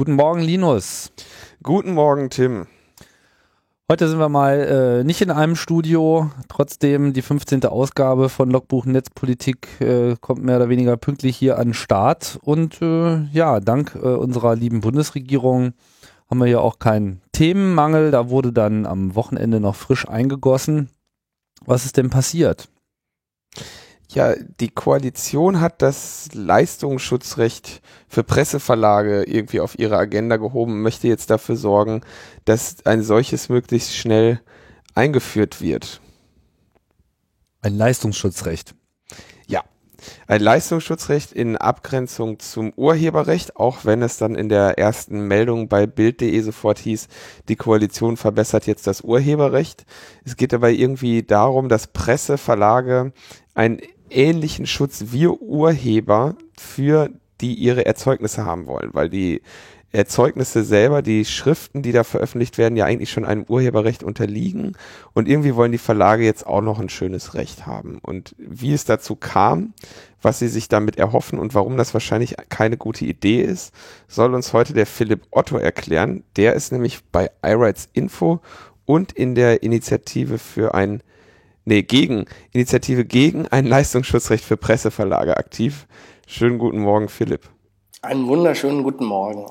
Guten Morgen, Linus. Guten Morgen, Tim. Heute sind wir mal äh, nicht in einem Studio. Trotzdem die 15. Ausgabe von Logbuch Netzpolitik äh, kommt mehr oder weniger pünktlich hier an den Start. Und äh, ja, dank äh, unserer lieben Bundesregierung haben wir hier auch keinen Themenmangel. Da wurde dann am Wochenende noch frisch eingegossen. Was ist denn passiert? Ja, die Koalition hat das Leistungsschutzrecht für Presseverlage irgendwie auf ihre Agenda gehoben, möchte jetzt dafür sorgen, dass ein solches möglichst schnell eingeführt wird. Ein Leistungsschutzrecht. Ja, ein Leistungsschutzrecht in Abgrenzung zum Urheberrecht, auch wenn es dann in der ersten Meldung bei Bild.de sofort hieß, die Koalition verbessert jetzt das Urheberrecht. Es geht dabei irgendwie darum, dass Presseverlage ein ähnlichen Schutz wie Urheber für die ihre Erzeugnisse haben wollen, weil die Erzeugnisse selber, die Schriften, die da veröffentlicht werden, ja eigentlich schon einem Urheberrecht unterliegen. Und irgendwie wollen die Verlage jetzt auch noch ein schönes Recht haben. Und wie es dazu kam, was sie sich damit erhoffen und warum das wahrscheinlich keine gute Idee ist, soll uns heute der Philipp Otto erklären. Der ist nämlich bei iRights Info und in der Initiative für ein nee, gegen, Initiative gegen ein Leistungsschutzrecht für Presseverlage aktiv. Schönen guten Morgen, Philipp. Einen wunderschönen guten Morgen.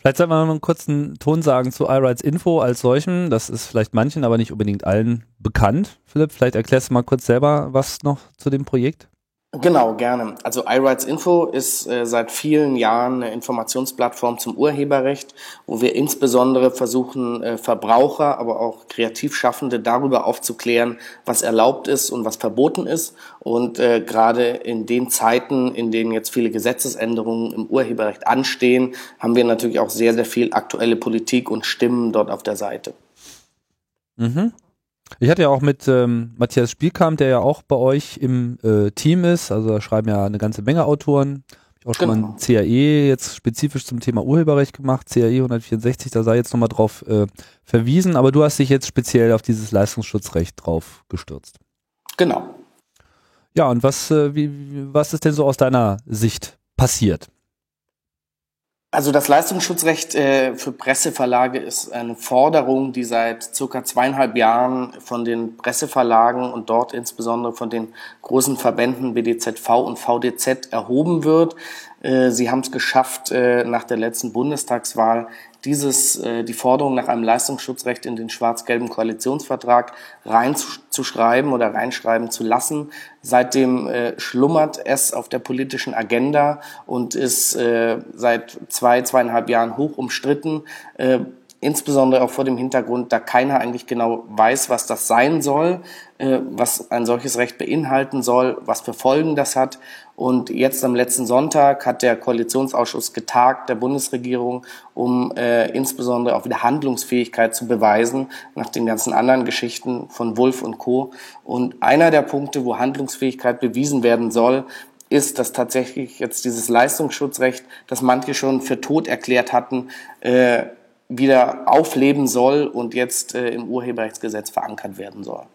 Vielleicht sollten wir noch einen kurzen Ton sagen zu iRights Info als solchen. Das ist vielleicht manchen, aber nicht unbedingt allen bekannt. Philipp, vielleicht erklärst du mal kurz selber was noch zu dem Projekt. Genau, gerne. Also iRights Info ist äh, seit vielen Jahren eine Informationsplattform zum Urheberrecht, wo wir insbesondere versuchen, äh, Verbraucher, aber auch Kreativschaffende darüber aufzuklären, was erlaubt ist und was verboten ist. Und äh, gerade in den Zeiten, in denen jetzt viele Gesetzesänderungen im Urheberrecht anstehen, haben wir natürlich auch sehr, sehr viel aktuelle Politik und Stimmen dort auf der Seite. Mhm. Ich hatte ja auch mit ähm, Matthias Spielkamp, der ja auch bei euch im äh, Team ist, also da schreiben ja eine ganze Menge Autoren. Ich auch schon genau. mal ein CAE jetzt spezifisch zum Thema Urheberrecht gemacht, CAE 164, da sei jetzt nochmal drauf äh, verwiesen, aber du hast dich jetzt speziell auf dieses Leistungsschutzrecht drauf gestürzt. Genau. Ja, und was, äh, wie, was ist denn so aus deiner Sicht passiert? Also das Leistungsschutzrecht äh, für Presseverlage ist eine Forderung, die seit circa zweieinhalb Jahren von den Presseverlagen und dort insbesondere von den großen Verbänden BDZV und VDZ erhoben wird. Äh, sie haben es geschafft, äh, nach der letzten Bundestagswahl dieses, äh, die Forderung nach einem Leistungsschutzrecht in den schwarz-gelben Koalitionsvertrag reinzuschreiben oder reinschreiben zu lassen. Seitdem äh, schlummert es auf der politischen Agenda und ist äh, seit zwei, zweieinhalb Jahren hoch umstritten. Äh, insbesondere auch vor dem Hintergrund, da keiner eigentlich genau weiß, was das sein soll, äh, was ein solches Recht beinhalten soll, was für Folgen das hat. Und jetzt am letzten Sonntag hat der Koalitionsausschuss getagt der Bundesregierung, um äh, insbesondere auch wieder Handlungsfähigkeit zu beweisen, nach den ganzen anderen Geschichten von Wolf und Co. Und einer der Punkte, wo Handlungsfähigkeit bewiesen werden soll, ist, dass tatsächlich jetzt dieses Leistungsschutzrecht, das manche schon für tot erklärt hatten, äh, wieder aufleben soll und jetzt äh, im Urheberrechtsgesetz verankert werden soll.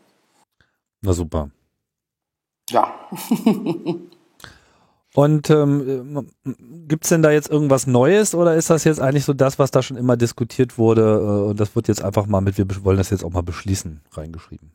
Na super. Ja. Und ähm, gibt denn da jetzt irgendwas Neues oder ist das jetzt eigentlich so das, was da schon immer diskutiert wurde äh, und das wird jetzt einfach mal mit, wir wollen das jetzt auch mal beschließen, reingeschrieben?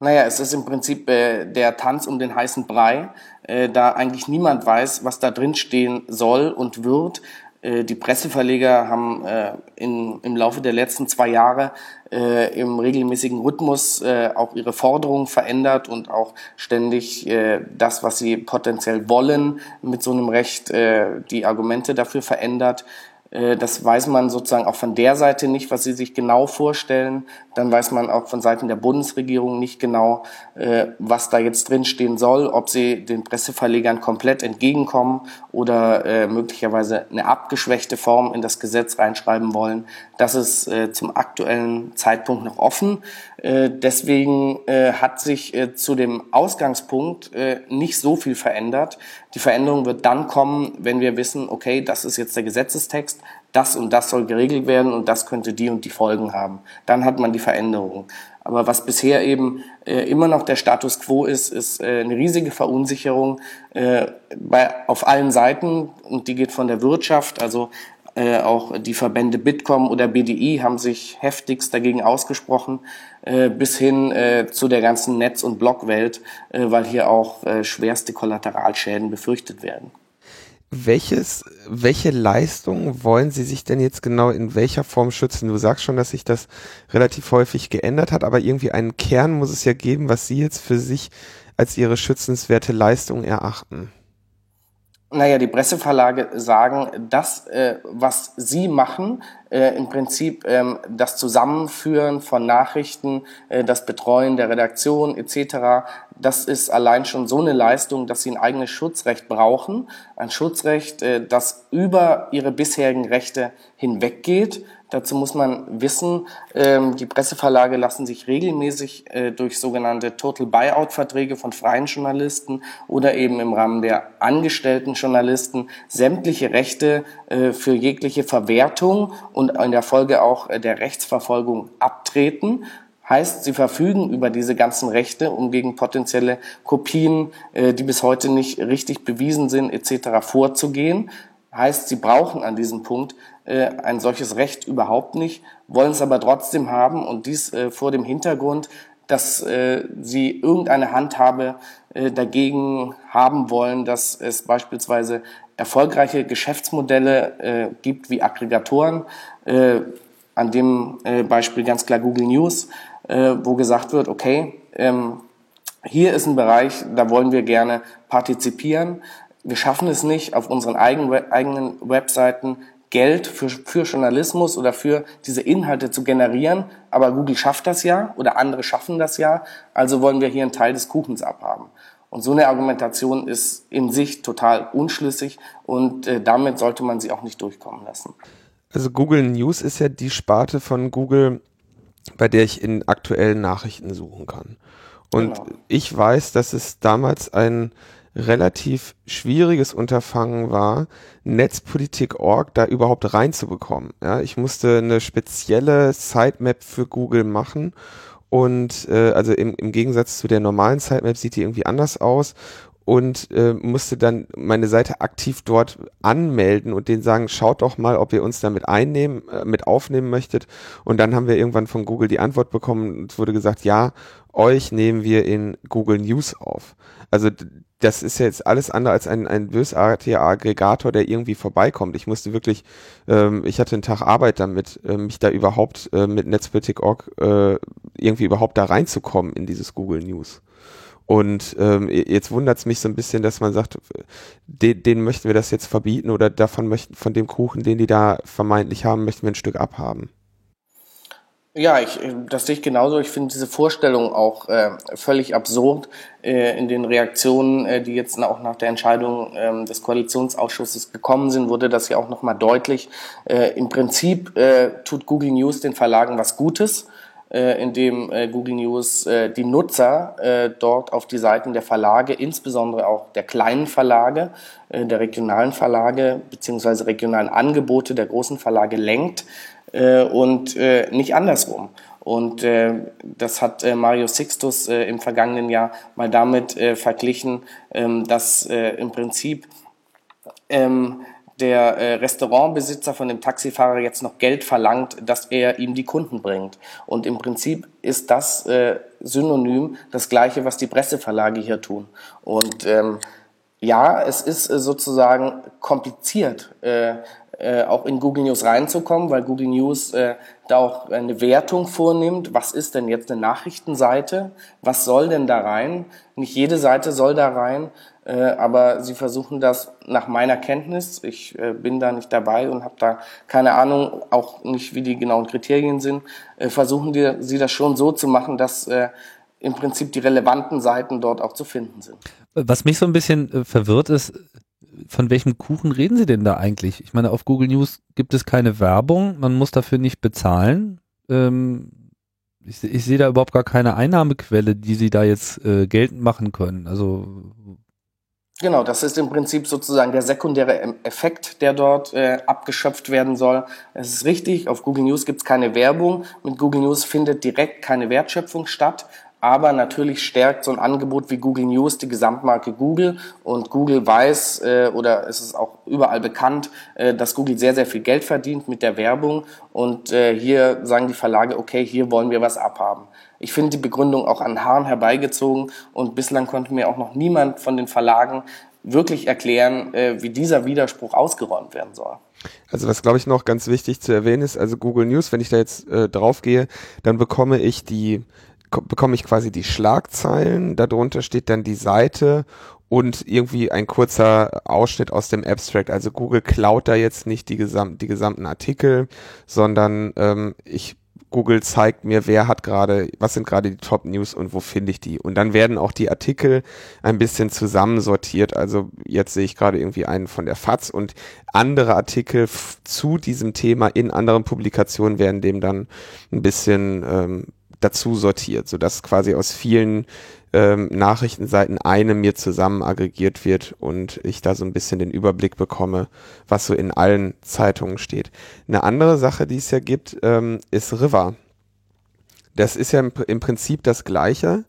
Naja, es ist im Prinzip äh, der Tanz um den heißen Brei, äh, da eigentlich niemand weiß, was da drin stehen soll und wird. Äh, die Presseverleger haben äh, in, im Laufe der letzten zwei Jahre äh, im regelmäßigen Rhythmus äh, auch ihre Forderungen verändert und auch ständig äh, das, was sie potenziell wollen, mit so einem Recht äh, die Argumente dafür verändert. Äh, das weiß man sozusagen auch von der Seite nicht, was sie sich genau vorstellen. Dann weiß man auch von Seiten der Bundesregierung nicht genau, äh, was da jetzt drinstehen soll, ob sie den Presseverlegern komplett entgegenkommen oder äh, möglicherweise eine abgeschwächte Form in das Gesetz reinschreiben wollen. Das ist zum aktuellen Zeitpunkt noch offen. Deswegen hat sich zu dem Ausgangspunkt nicht so viel verändert. Die Veränderung wird dann kommen, wenn wir wissen, okay, das ist jetzt der Gesetzestext, das und das soll geregelt werden und das könnte die und die Folgen haben. Dann hat man die Veränderung. Aber was bisher eben äh, immer noch der Status quo ist, ist äh, eine riesige Verunsicherung äh, bei, auf allen Seiten und die geht von der Wirtschaft, also Äh, auch die Verbände Bitkom oder BDI haben sich heftigst dagegen ausgesprochen, äh, bis hin äh, zu der ganzen Netz- und Blogwelt, äh, weil hier auch äh, schwerste Kollateralschäden befürchtet werden. Welches, welche Leistungen wollen Sie sich denn jetzt genau in welcher Form schützen? Du sagst schon, dass sich das relativ häufig geändert hat, aber irgendwie einen Kern muss es ja geben, was Sie jetzt für sich als Ihre schützenswerte Leistung erachten. Naja, die Presseverlage sagen, das, äh, was sie machen, äh, im Prinzip ähm, das Zusammenführen von Nachrichten, äh, das Betreuen der Redaktion etc., das ist allein schon so eine Leistung, dass sie ein eigenes Schutzrecht brauchen. Ein Schutzrecht, äh, das über ihre bisherigen Rechte hinweggeht Dazu muss man wissen, ähm, die Presseverlage lassen sich regelmäßig äh, durch sogenannte Total Buyout-Verträge von freien Journalisten oder eben im Rahmen der angestellten Journalisten sämtliche Rechte äh, für jegliche Verwertung und in der Folge auch der Rechtsverfolgung abtreten. Heißt, sie verfügen über diese ganzen Rechte, um gegen potenzielle Kopien, die bis heute nicht richtig bewiesen sind, etc. vorzugehen. Heißt, sie brauchen an diesem Punkt äh, ein solches Recht überhaupt nicht, wollen es aber trotzdem haben und dies äh, vor dem Hintergrund, dass äh, sie irgendeine Handhabe äh, dagegen haben wollen, dass es beispielsweise erfolgreiche Geschäftsmodelle äh, gibt wie Aggregatoren, äh, an dem äh, Beispiel ganz klar Google News, äh, wo gesagt wird, okay, ähm, hier ist ein Bereich, da wollen wir gerne partizipieren. Wir schaffen es nicht, auf unseren eigenen, eigenen Webseiten Geld für, für Journalismus oder für diese Inhalte zu generieren. Aber Google schafft das ja oder andere schaffen das ja. Also wollen wir hier einen Teil des Kuchens abhaben. Und so eine Argumentation ist in sich total unschlüssig und äh, damit sollte man sie auch nicht durchkommen lassen. Also Google News ist ja die Sparte von Google, bei der ich in aktuellen Nachrichten suchen kann. Und genau. ich weiß, dass es damals ein relativ schwieriges Unterfangen war, Netzpolitik.org da überhaupt reinzubekommen. Ja, ich musste eine spezielle Sitemap für Google machen und äh, also im, im Gegensatz zu der normalen Sitemap sieht die irgendwie anders aus und äh, musste dann meine Seite aktiv dort anmelden und denen sagen, schaut doch mal, ob ihr uns damit einnehmen, äh, mit aufnehmen möchtet. Und dann haben wir irgendwann von Google die Antwort bekommen. Es wurde gesagt, ja, euch nehmen wir in Google News auf. Also das ist jetzt alles andere als ein, ein bösartiger Aggregator, der irgendwie vorbeikommt. Ich musste wirklich, ähm, ich hatte einen Tag Arbeit damit, äh, mich da überhaupt äh, mit Netzpolitik.org äh, irgendwie überhaupt da reinzukommen in dieses Google News. Und ähm, jetzt wundert es mich so ein bisschen, dass man sagt, den, denen möchten wir das jetzt verbieten oder davon möchten, von dem Kuchen, den die da vermeintlich haben, möchten wir ein Stück abhaben. Ja, ich, das sehe ich genauso. Ich finde diese Vorstellung auch äh, völlig absurd äh, in den Reaktionen, äh, die jetzt auch nach der Entscheidung äh, des Koalitionsausschusses gekommen sind, wurde das ja auch nochmal deutlich. Äh, Im Prinzip äh, tut Google News den Verlagen was Gutes, äh, indem äh, Google News äh, die Nutzer äh, dort auf die Seiten der Verlage, insbesondere auch der kleinen Verlage, äh, der regionalen Verlage beziehungsweise regionalen Angebote der großen Verlage lenkt äh, und äh, nicht andersrum. Und äh, das hat äh, Mario Sixtus äh, im vergangenen Jahr mal damit äh, verglichen, ähm, dass äh, im Prinzip ähm, der äh, Restaurantbesitzer von dem Taxifahrer jetzt noch Geld verlangt, dass er ihm die Kunden bringt. Und im Prinzip ist das äh, synonym das Gleiche, was die Presseverlage hier tun. Und ähm, ja, es ist äh, sozusagen kompliziert, äh, äh, auch in Google News reinzukommen, weil Google News äh, da auch eine Wertung vornimmt. Was ist denn jetzt eine Nachrichtenseite? Was soll denn da rein? Nicht jede Seite soll da rein, aber sie versuchen das nach meiner Kenntnis, ich äh, bin da nicht dabei und habe da keine Ahnung, auch nicht wie die genauen Kriterien sind, äh, versuchen die, sie das schon so zu machen, dass äh, im Prinzip die relevanten Seiten dort auch zu finden sind. Was mich so ein bisschen äh, verwirrt ist, von welchem Kuchen reden Sie denn da eigentlich? Ich meine, auf Google News gibt es keine Werbung, man muss dafür nicht bezahlen. Ähm, ich, ich sehe da überhaupt gar keine Einnahmequelle, die Sie da jetzt äh, geltend machen können. Also Genau, das ist im Prinzip sozusagen der sekundäre Effekt, der dort äh, abgeschöpft werden soll. Es ist richtig, auf Google News gibt es keine Werbung. Mit Google News findet direkt keine Wertschöpfung statt. Aber natürlich stärkt so ein Angebot wie Google News die Gesamtmarke Google und Google weiß äh, oder es ist auch überall bekannt, äh, dass Google sehr, sehr viel Geld verdient mit der Werbung und äh, hier sagen die Verlage, okay, hier wollen wir was abhaben. Ich finde die Begründung auch an Haaren herbeigezogen und bislang konnte mir auch noch niemand von den Verlagen wirklich erklären, äh, wie dieser Widerspruch ausgeräumt werden soll. Also was glaube ich noch ganz wichtig zu erwähnen ist, also Google News, wenn ich da jetzt äh, drauf gehe, dann bekomme ich die bekomme ich quasi die Schlagzeilen, darunter steht dann die Seite und irgendwie ein kurzer Ausschnitt aus dem Abstract. Also Google klaut da jetzt nicht die, gesam die gesamten Artikel, sondern ähm, ich Google zeigt mir, wer hat gerade, was sind gerade die Top News und wo finde ich die. Und dann werden auch die Artikel ein bisschen zusammensortiert. Also jetzt sehe ich gerade irgendwie einen von der FAZ und andere Artikel zu diesem Thema in anderen Publikationen werden dem dann ein bisschen ähm, dazu sortiert, sodass quasi aus vielen ähm, Nachrichtenseiten eine mir zusammen aggregiert wird und ich da so ein bisschen den Überblick bekomme, was so in allen Zeitungen steht. Eine andere Sache, die es ja gibt, ähm, ist River. Das ist ja im, im Prinzip das Gleiche,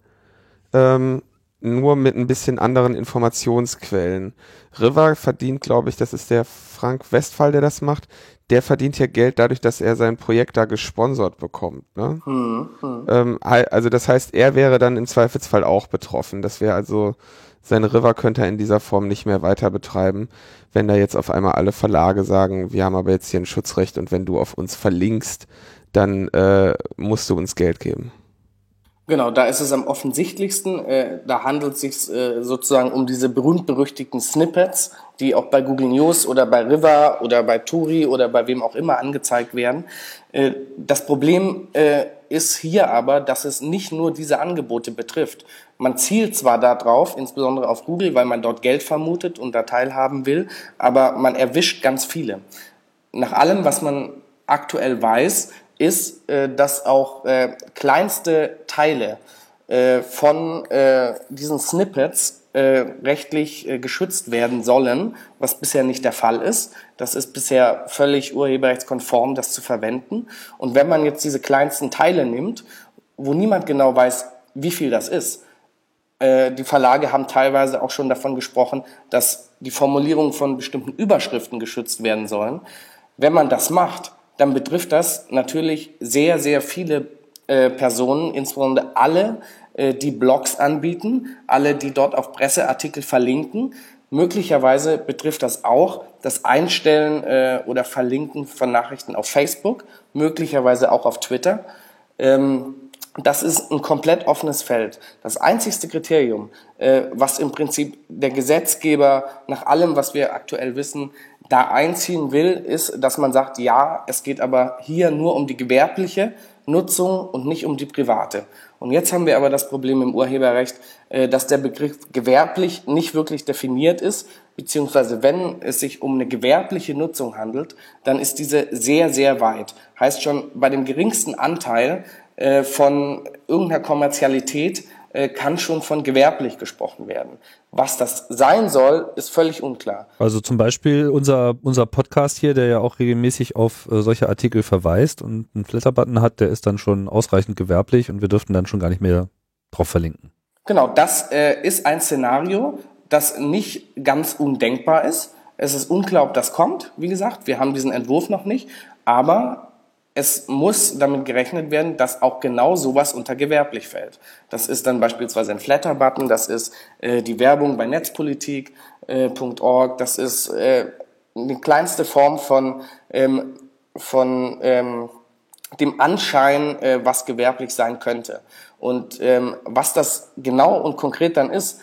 ähm, nur mit ein bisschen anderen Informationsquellen. River verdient, glaube ich, das ist der Frank Westphal, der das macht, der verdient ja Geld dadurch, dass er sein Projekt da gesponsert bekommt. Ne? Hm, hm. Ähm, also das heißt, er wäre dann im Zweifelsfall auch betroffen. Das wäre also, sein River könnte er in dieser Form nicht mehr weiter betreiben, wenn da jetzt auf einmal alle Verlage sagen, wir haben aber jetzt hier ein Schutzrecht und wenn du auf uns verlinkst, dann äh, musst du uns Geld geben. Genau, da ist es am offensichtlichsten. Äh, da handelt es sich äh, sozusagen um diese berühmt-berüchtigten Snippets, die auch bei Google News oder bei River oder bei Turi oder bei wem auch immer angezeigt werden. Äh, das Problem äh, ist hier aber, dass es nicht nur diese Angebote betrifft. Man zielt zwar darauf, insbesondere auf Google, weil man dort Geld vermutet und da teilhaben will, aber man erwischt ganz viele. Nach allem, was man aktuell weiß, ist, äh, dass auch äh, kleinste Teile äh, von diesen Snippets rechtlich geschützt werden sollen, was bisher nicht der Fall ist. Das ist bisher völlig urheberrechtskonform, das zu verwenden. Und wenn man jetzt diese kleinsten Teile nimmt, wo niemand genau weiß, wie viel das ist, die Verlage haben teilweise auch schon davon gesprochen, dass die Formulierungen von bestimmten Überschriften geschützt werden sollen. Wenn man das macht, dann betrifft das natürlich sehr, sehr viele äh, Personen, insbesondere alle, äh, die Blogs anbieten, alle, die dort auf Presseartikel verlinken. Möglicherweise betrifft das auch das Einstellen äh, oder Verlinken von Nachrichten auf Facebook, möglicherweise auch auf Twitter. Ähm, das ist ein komplett offenes Feld. Das einzigste Kriterium, äh, was im Prinzip der Gesetzgeber nach allem, was wir aktuell wissen, da einziehen will, ist, dass man sagt, ja, es geht aber hier nur um die gewerbliche Nutzung und nicht um die private. Und jetzt haben wir aber das Problem im Urheberrecht, äh, dass der Begriff gewerblich nicht wirklich definiert ist, beziehungsweise wenn es sich um eine gewerbliche Nutzung handelt, dann ist diese sehr, sehr weit. Heißt schon, bei dem geringsten Anteil äh, von irgendeiner Kommerzialität äh, kann schon von gewerblich gesprochen werden. Was das sein soll, ist völlig unklar. Also zum Beispiel unser, unser Podcast hier, der ja auch regelmäßig auf äh, solche Artikel verweist und einen Flatterbutton hat, der ist dann schon ausreichend gewerblich und wir dürften dann schon gar nicht mehr drauf verlinken. Genau, das äh, ist ein Szenario, das nicht ganz undenkbar ist. Es ist unklar, ob das kommt. Wie gesagt, wir haben diesen Entwurf noch nicht. Aber es muss damit gerechnet werden, dass auch genau sowas unter gewerblich fällt. Das ist dann beispielsweise ein Flatter-Button, das ist äh, die Werbung bei netzpolitik.org, äh, das ist äh, die kleinste Form von, ähm, von ähm, dem Anschein, äh, was gewerblich sein könnte. Und ähm, was das genau und konkret dann ist,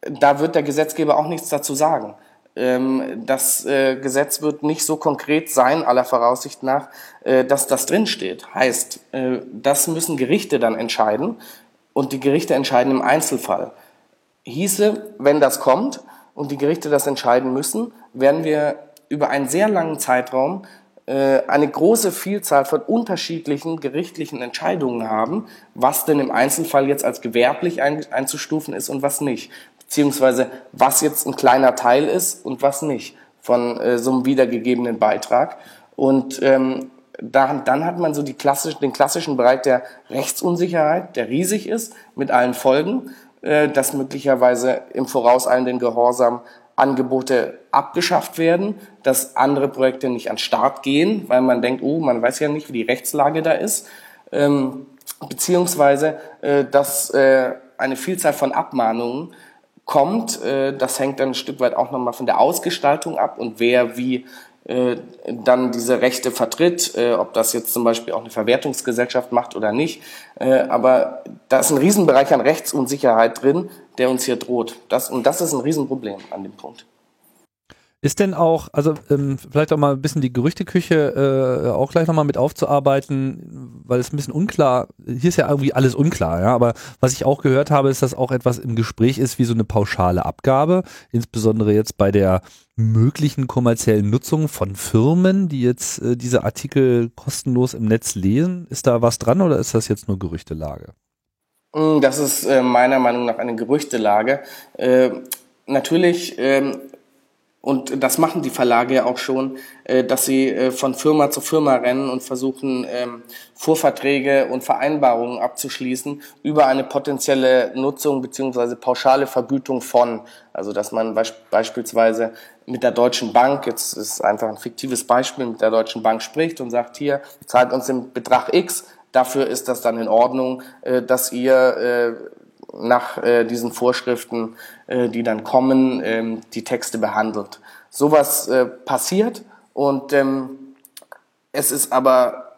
da wird der Gesetzgeber auch nichts dazu sagen. Ähm, das äh, Gesetz wird nicht so konkret sein, aller Voraussicht nach, äh, dass das drinsteht. Heißt, äh, das müssen Gerichte dann entscheiden und die Gerichte entscheiden im Einzelfall. Hieße, wenn das kommt und die Gerichte das entscheiden müssen, werden wir über einen sehr langen Zeitraum eine große Vielzahl von unterschiedlichen gerichtlichen Entscheidungen haben, was denn im Einzelfall jetzt als gewerblich einzustufen ist und was nicht beziehungsweise was jetzt ein kleiner Teil ist und was nicht von äh, so einem wiedergegebenen Beitrag. Und ähm, dann, dann hat man so die klassisch, den klassischen Bereich der Rechtsunsicherheit, der riesig ist, mit allen Folgen, äh, dass möglicherweise im vorauseilenden Gehorsam Angebote abgeschafft werden, dass andere Projekte nicht an Start gehen, weil man denkt, oh, man weiß ja nicht, wie die Rechtslage da ist, ähm, beziehungsweise, äh, dass äh, eine Vielzahl von Abmahnungen kommt. Äh, das hängt dann ein Stück weit auch nochmal von der Ausgestaltung ab und wer wie äh, dann diese Rechte vertritt, äh, ob das jetzt zum Beispiel auch eine Verwertungsgesellschaft macht oder nicht. Aber da ist ein Riesenbereich an Rechtsunsicherheit drin, der uns hier droht. Das, und das ist ein Riesenproblem an dem Punkt. Ist denn auch, also ähm, vielleicht auch mal ein bisschen die Gerüchteküche äh, auch gleich nochmal mit aufzuarbeiten, weil es ein bisschen unklar, hier ist ja irgendwie alles unklar, ja, aber was ich auch gehört habe, ist, dass auch etwas im Gespräch ist wie so eine pauschale Abgabe, insbesondere jetzt bei der möglichen kommerziellen Nutzung von Firmen, die jetzt äh, diese Artikel kostenlos im Netz lesen. Ist da was dran oder ist das jetzt nur Gerüchtelage? Mm, das ist äh, meiner Meinung nach eine Gerüchtelage. Äh, natürlich ähm, und das machen die Verlage ja auch schon, äh, dass sie äh, von Firma zu Firma rennen und versuchen, ähm, Vorverträge und Vereinbarungen abzuschließen über eine potenzielle Nutzung beziehungsweise pauschale Vergütung von. Also dass man beispielsweise mit der Deutschen Bank, jetzt ist einfach ein fiktives Beispiel, mit der Deutschen Bank spricht und sagt, hier, zahlt uns den Betrag X, dafür ist das dann in Ordnung, äh, dass ihr nach äh, diesen Vorschriften, äh, die dann kommen, ähm, die Texte behandelt. Sowas äh, passiert und ähm, es ist aber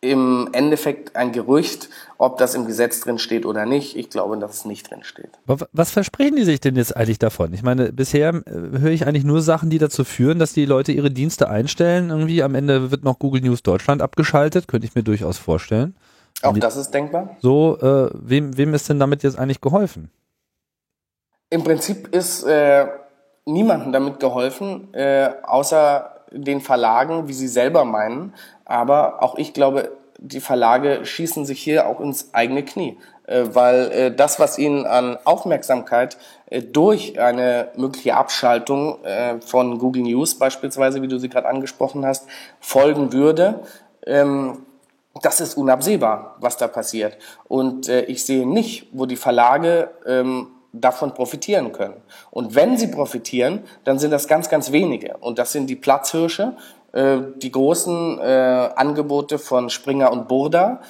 im Endeffekt ein Gerücht, ob das im Gesetz drin steht oder nicht. Ich glaube, dass es nicht drin steht. Was versprechen die sich denn jetzt eigentlich davon? Ich meine, bisher äh, höre ich eigentlich nur Sachen, die dazu führen, dass die Leute ihre Dienste einstellen. Irgendwie am Ende wird noch Google News Deutschland abgeschaltet, könnte ich mir durchaus vorstellen. Auch das ist denkbar. So, äh, wem, wem ist denn damit jetzt eigentlich geholfen? Im Prinzip ist äh, niemandem damit geholfen, äh, außer den Verlagen, wie sie selber meinen. Aber auch ich glaube, die Verlage schießen sich hier auch ins eigene Knie, äh, weil äh, das, was ihnen an Aufmerksamkeit äh, durch eine mögliche Abschaltung von Google News beispielsweise, wie du sie gerade angesprochen hast, folgen würde, ähm, das ist unabsehbar, was da passiert. Und äh, ich sehe nicht, wo die Verlage ähm, davon profitieren können. Und wenn sie profitieren, dann sind das ganz, ganz wenige. Und das sind die Platzhirsche, äh, die großen äh, Angebote von Springer und Burda,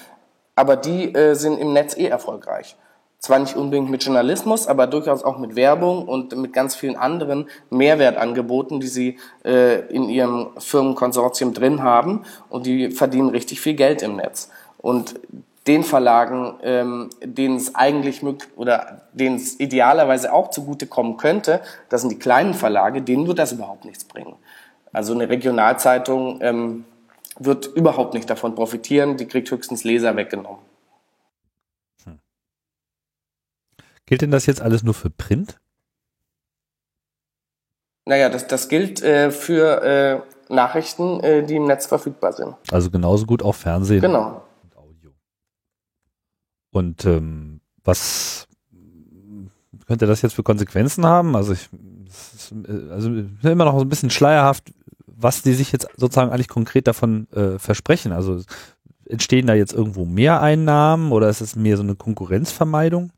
aber die äh, sind im Netz eh erfolgreich zwar nicht unbedingt mit Journalismus, aber durchaus auch mit Werbung und mit ganz vielen anderen Mehrwertangeboten, die sie äh, in ihrem Firmenkonsortium drin haben und die verdienen richtig viel Geld im Netz. Und den Verlagen, ähm, denen es eigentlich oder denen es idealerweise auch zugutekommen könnte, das sind die kleinen Verlage, denen wird das überhaupt nichts bringen. Also eine Regionalzeitung ähm, wird überhaupt nicht davon profitieren, die kriegt höchstens Leser weggenommen. Gilt denn das jetzt alles nur für Print? Naja, das, das gilt äh, für äh, Nachrichten, äh, die im Netz verfügbar sind. Also genauso gut auch Fernsehen genau. und Audio. Und ähm, was könnte das jetzt für Konsequenzen haben? Also ich äh, also immer noch so ein bisschen schleierhaft, was die sich jetzt sozusagen eigentlich konkret davon äh, versprechen. Also entstehen da jetzt irgendwo mehr Einnahmen oder ist es mehr so eine Konkurrenzvermeidung?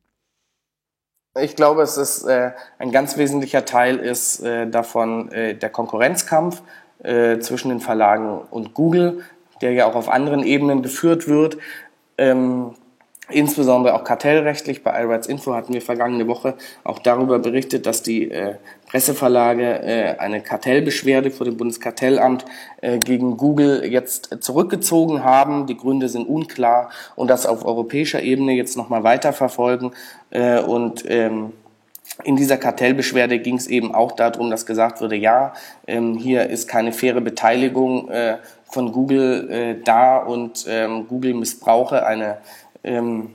Ich glaube, es ist äh, ein ganz wesentlicher Teil ist äh, davon äh, der Konkurrenzkampf äh, zwischen den Verlagen und Google, der ja auch auf anderen Ebenen geführt wird. Ähm, insbesondere auch kartellrechtlich. Bei iRights Info hatten wir vergangene Woche auch darüber berichtet, dass die äh, Presseverlage äh, eine Kartellbeschwerde vor dem Bundeskartellamt äh, gegen Google jetzt zurückgezogen haben. Die Gründe sind unklar und das auf europäischer Ebene jetzt nochmal weiterverfolgen. Äh, und ähm, in dieser Kartellbeschwerde ging es eben auch darum, dass gesagt wurde, ja, ähm, hier ist keine faire Beteiligung äh, von Google äh, da und ähm, Google missbrauche eine ähm,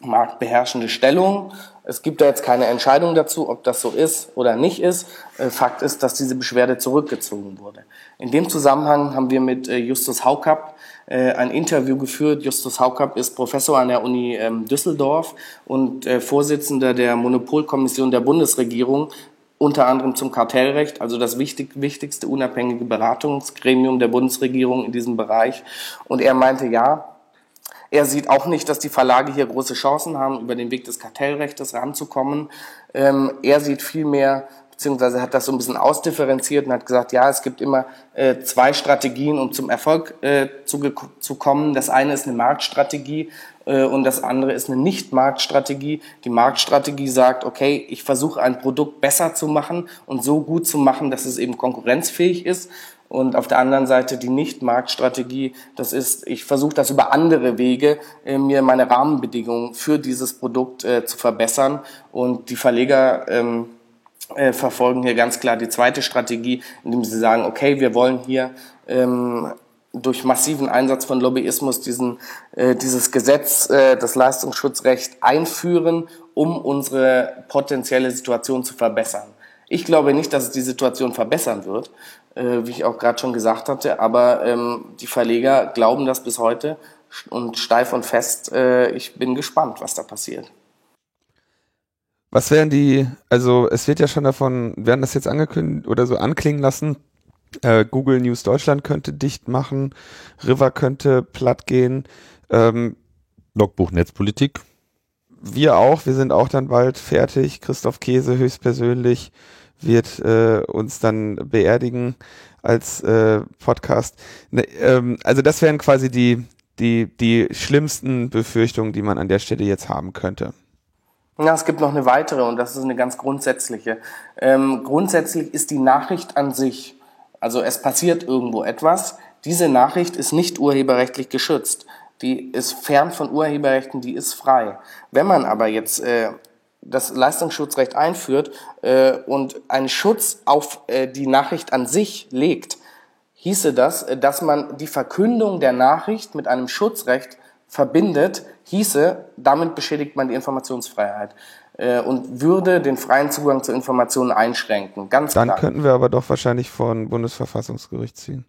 marktbeherrschende Stellung. Es gibt da jetzt keine Entscheidung dazu, ob das so ist oder nicht ist. Äh, Fakt ist, dass diese Beschwerde zurückgezogen wurde. In dem Zusammenhang haben wir mit äh, Justus Haukapp äh, ein Interview geführt. Justus Haukapp ist Professor an der Uni ähm, Düsseldorf und Vorsitzender der Monopolkommission der Bundesregierung unter anderem zum Kartellrecht, also das wichtig, wichtigste unabhängige Beratungsgremium der Bundesregierung in diesem Bereich. Und er meinte, ja, er sieht auch nicht, dass die Verlage hier große Chancen haben, über den Weg des Kartellrechts ranzukommen. Ähm, er sieht vielmehr beziehungsweise hat das so ein bisschen ausdifferenziert und hat gesagt, ja, es gibt immer äh, zwei Strategien, um zum Erfolg äh, zu, zu kommen. Das eine ist eine Marktstrategie äh, und das andere ist eine Nicht-Marktstrategie. Die Marktstrategie sagt, okay, ich versuche ein Produkt besser zu machen und so gut zu machen, dass es eben konkurrenzfähig ist. Und auf der anderen Seite die Nicht-Marktstrategie, das ist, ich versuche das über andere Wege, äh, mir meine Rahmenbedingungen für dieses Produkt äh, zu verbessern. Und die Verleger ähm, äh, verfolgen hier ganz klar die zweite Strategie, indem sie sagen, okay, wir wollen hier ähm, durch massiven Einsatz von Lobbyismus diesen, äh, dieses Gesetz, äh, das Leistungsschutzrecht einführen, um unsere potenzielle Situation zu verbessern. Ich glaube nicht, dass es die Situation verbessern wird, äh, wie ich auch gerade schon gesagt hatte, aber ähm, die Verleger glauben das bis heute und steif und fest. Äh, ich bin gespannt, was da passiert. Was wären die, also es wird ja schon davon, werden das jetzt angekündigt oder so anklingen lassen, äh, Google News Deutschland könnte dicht machen, River könnte platt gehen. Ähm, Logbuch Netzpolitik. Wir auch, wir sind auch dann bald fertig. Christoph Käse höchstpersönlich wird äh, uns dann beerdigen als äh, Podcast. Ne, ähm, also das wären quasi die, die, die schlimmsten Befürchtungen, die man an der Stelle jetzt haben könnte. Ja, es gibt noch eine weitere und das ist eine ganz grundsätzliche. Ähm, grundsätzlich ist die Nachricht an sich, also es passiert irgendwo etwas, diese Nachricht ist nicht urheberrechtlich geschützt. Die ist fern von Urheberrechten, die ist frei. Wenn man aber jetzt äh, das Leistungsschutzrecht einführt äh, und einen Schutz auf äh, die Nachricht an sich legt, hieße das, äh, dass man die Verkündung der Nachricht mit einem Schutzrecht verbindet, hieße, damit beschädigt man die Informationsfreiheit äh, und würde den freien Zugang zu Informationen einschränken. Ganz Dann klar. könnten wir aber doch wahrscheinlich vor Bundesverfassungsgericht ziehen.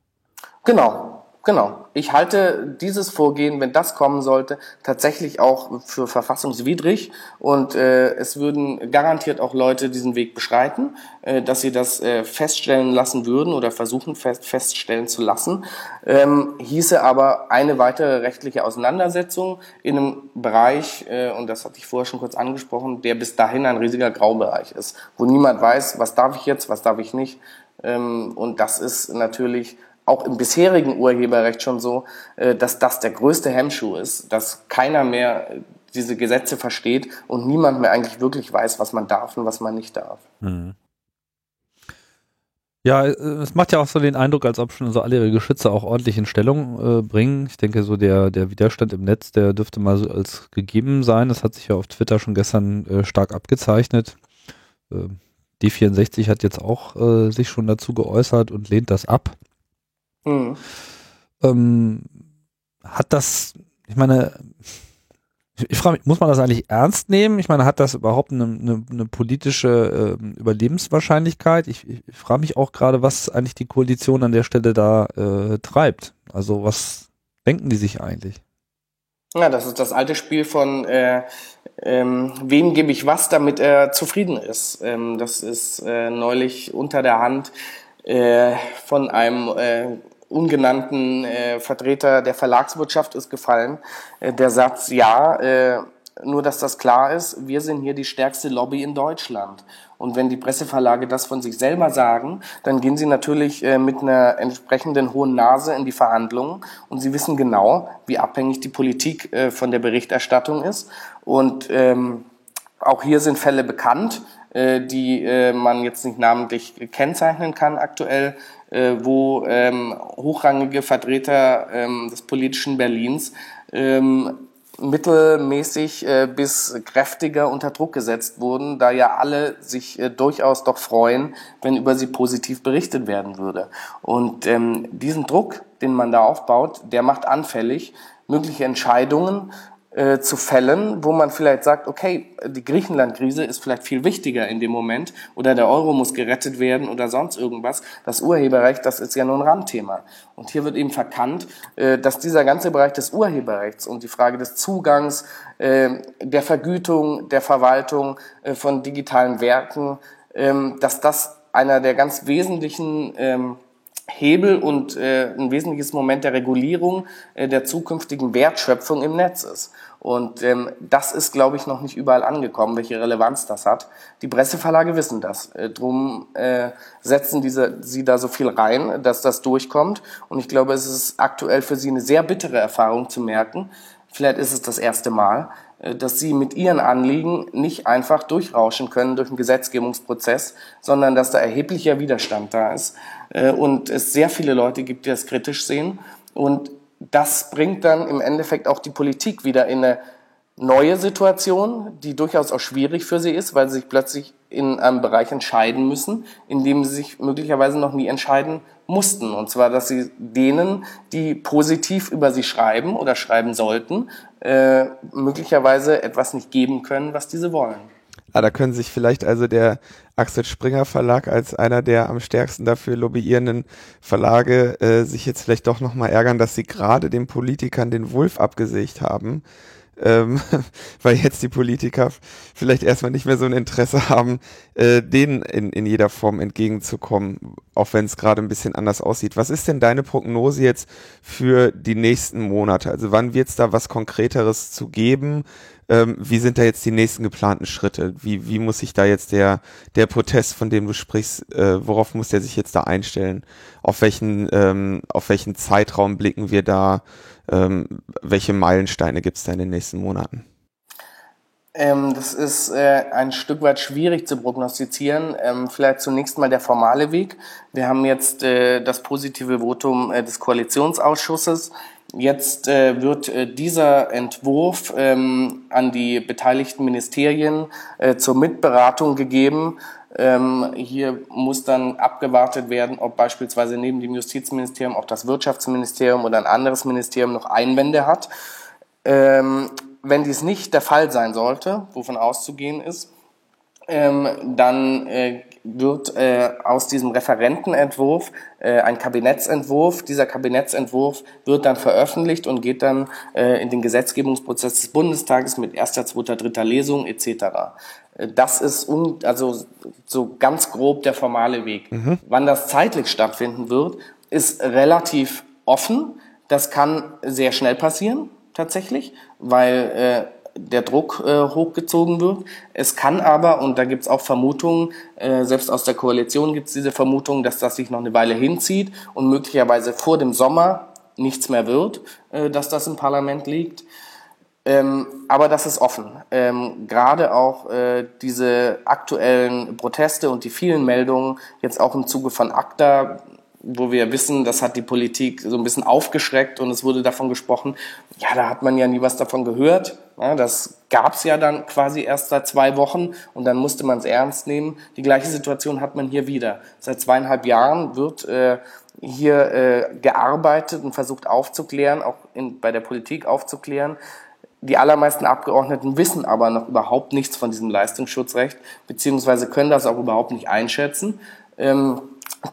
Genau, Genau. Ich halte dieses Vorgehen, wenn das kommen sollte, tatsächlich auch für verfassungswidrig und äh, es würden garantiert auch Leute diesen Weg beschreiten, äh, dass sie das äh, feststellen lassen würden oder versuchen fest, feststellen zu lassen. Ähm, hieße aber eine weitere rechtliche Auseinandersetzung in einem Bereich, äh, und das hatte ich vorher schon kurz angesprochen, der bis dahin ein riesiger Graubereich ist, wo niemand weiß, was darf ich jetzt, was darf ich nicht. Ähm, und das ist natürlich auch im bisherigen Urheberrecht schon so, äh, dass das der größte Hemmschuh ist, dass keiner mehr äh, diese Gesetze versteht und niemand mehr eigentlich wirklich weiß, was man darf und was man nicht darf. Mhm. Ja, äh, es macht ja auch so den Eindruck, als ob schon so alle ihre Geschütze auch ordentlich in Stellung äh, bringen. Ich denke, so der, der Widerstand im Netz, der dürfte mal so als gegeben sein. Das hat sich ja auf Twitter schon gestern äh, stark abgezeichnet. Äh, D64 hat jetzt auch sich schon dazu geäußert und lehnt das ab. Mhm. Ähm, hat das, ich meine, ich frage mich, muss man das eigentlich ernst nehmen? Ich meine, hat das überhaupt eine, eine, eine politische äh, Überlebenswahrscheinlichkeit? Ich, ich, ich frage mich auch gerade, was eigentlich die Koalition an der Stelle da äh, treibt. Also was denken die sich eigentlich? Ja, das ist das alte Spiel von äh, ähm, wem gebe ich was, damit er zufrieden ist. Ähm, das ist äh, neulich unter der Hand äh, von einem äh, ungenannten äh, Vertreter der Verlagswirtschaft ist gefallen. Äh, der Satz, ja, äh, nur dass das klar ist, wir sind hier die stärkste Lobby in Deutschland. Und wenn die Presseverlage das von sich selber sagen, dann gehen sie natürlich äh, mit einer entsprechenden hohen Nase in die Verhandlungen und sie wissen genau, wie abhängig die Politik äh, von der Berichterstattung ist. Und ähm, auch hier sind Fälle bekannt, die äh, man jetzt nicht namentlich kennzeichnen kann aktuell, äh, wo ähm, hochrangige Vertreter ähm, des politischen Berlins ähm, mittelmäßig äh, bis kräftiger unter Druck gesetzt wurden, da ja alle sich äh, durchaus doch freuen, wenn über sie positiv berichtet werden würde. Und diesen Druck, den man da aufbaut, der macht anfällig, mögliche Entscheidungen äh, zu fällen, wo man vielleicht sagt, okay, die Griechenland-Krise ist vielleicht viel wichtiger in dem Moment oder der Euro muss gerettet werden oder sonst irgendwas. Das Urheberrecht, das ist ja nur ein Randthema. Und hier wird eben verkannt, äh, dass dieser ganze Bereich des Urheberrechts und die Frage des Zugangs, äh, der Vergütung, der Verwaltung äh, von digitalen Werken ähm, dass das einer der ganz wesentlichen ähm, Hebel und äh, ein wesentliches Moment der Regulierung äh, der zukünftigen Wertschöpfung im Netz ist. Und ähm, das ist, glaube ich, noch nicht überall angekommen, welche Relevanz das hat. Die Presseverlage wissen das. Äh, drum äh, setzen diese, sie da so viel rein, dass das durchkommt. Und ich glaube, es ist aktuell für sie eine sehr bittere Erfahrung zu merken. Vielleicht ist es das erste Mal, äh, dass sie mit ihren Anliegen nicht einfach durchrauschen können durch einen Gesetzgebungsprozess, sondern dass da erheblicher Widerstand da ist äh, und es sehr viele Leute gibt, die das kritisch sehen. Und das bringt dann im Endeffekt auch die Politik wieder in eine neue Situation, die durchaus auch schwierig für sie ist, weil sie sich plötzlich in einem Bereich entscheiden müssen, in dem sie sich möglicherweise noch nie entscheiden mussten. Und zwar, dass sie denen, die positiv über sie schreiben oder schreiben sollten, äh, möglicherweise etwas nicht geben können, was diese wollen. Ah, da können sich vielleicht also der Axel Springer Verlag als einer der am stärksten dafür lobbyierenden Verlage äh, sich jetzt vielleicht doch nochmal ärgern, dass sie gerade den Politikern den Wolf abgesägt haben ähm, weil jetzt die Politiker vielleicht erstmal nicht mehr so ein Interesse haben, äh, denen in, in jeder Form entgegenzukommen, auch wenn es gerade ein bisschen anders aussieht. Was ist denn deine Prognose jetzt für die nächsten Monate? Also wann wird es da was Konkreteres zu geben? Ähm, wie sind da jetzt die nächsten geplanten Schritte? Wie, wie muss sich da jetzt der, der Protest, von dem du sprichst, äh, worauf muss der sich jetzt da einstellen? Auf welchen, ähm, auf welchen Zeitraum blicken wir da? Ähm, welche Meilensteine gibt es da in den nächsten Monaten? Ähm, das ist äh, ein Stück weit schwierig zu prognostizieren. Ähm, vielleicht zunächst mal der formale Weg. Wir haben jetzt äh, das positive Votum äh, des Koalitionsausschusses. Jetzt äh, wird äh, dieser Entwurf ähm, an die beteiligten Ministerien äh, zur Mitberatung gegeben. Ähm, hier muss dann abgewartet werden, ob beispielsweise neben dem Justizministerium auch das Wirtschaftsministerium oder ein anderes Ministerium noch Einwände hat. Ähm, wenn dies nicht der Fall sein sollte, wovon auszugehen ist, ähm, dann äh, wird äh, aus diesem Referentenentwurf äh, ein Kabinettsentwurf. Dieser Kabinettsentwurf wird dann veröffentlicht und geht dann äh, in den Gesetzgebungsprozess des Bundestages mit erster, zweiter, dritter Lesung etc. Das ist un also so ganz grob der formale Weg. Mhm. Wann das zeitlich stattfinden wird, ist relativ offen. Das kann sehr schnell passieren tatsächlich, weil äh, der Druck äh, hochgezogen wird. Es kann aber, und da gibt es auch Vermutungen, äh, selbst aus der Koalition gibt es diese Vermutung, dass das sich noch eine Weile hinzieht und möglicherweise vor dem Sommer nichts mehr wird, äh, dass das im Parlament liegt. Ähm, aber das ist offen. Ähm, Gerade auch äh, diese aktuellen Proteste und die vielen Meldungen, jetzt auch im Zuge von ACTA, wo wir wissen, das hat die Politik so ein bisschen aufgeschreckt und es wurde davon gesprochen, ja, da hat man ja nie was davon gehört. Ja, das gab's ja dann quasi erst seit zwei Wochen und dann musste man es ernst nehmen. Die gleiche Situation hat man hier wieder. Seit zweieinhalb Jahren wird äh, hier äh, gearbeitet und versucht aufzuklären, auch in, bei der Politik aufzuklären. Die allermeisten Abgeordneten wissen aber noch überhaupt nichts von diesem Leistungsschutzrecht, beziehungsweise können das auch überhaupt nicht einschätzen. Ähm,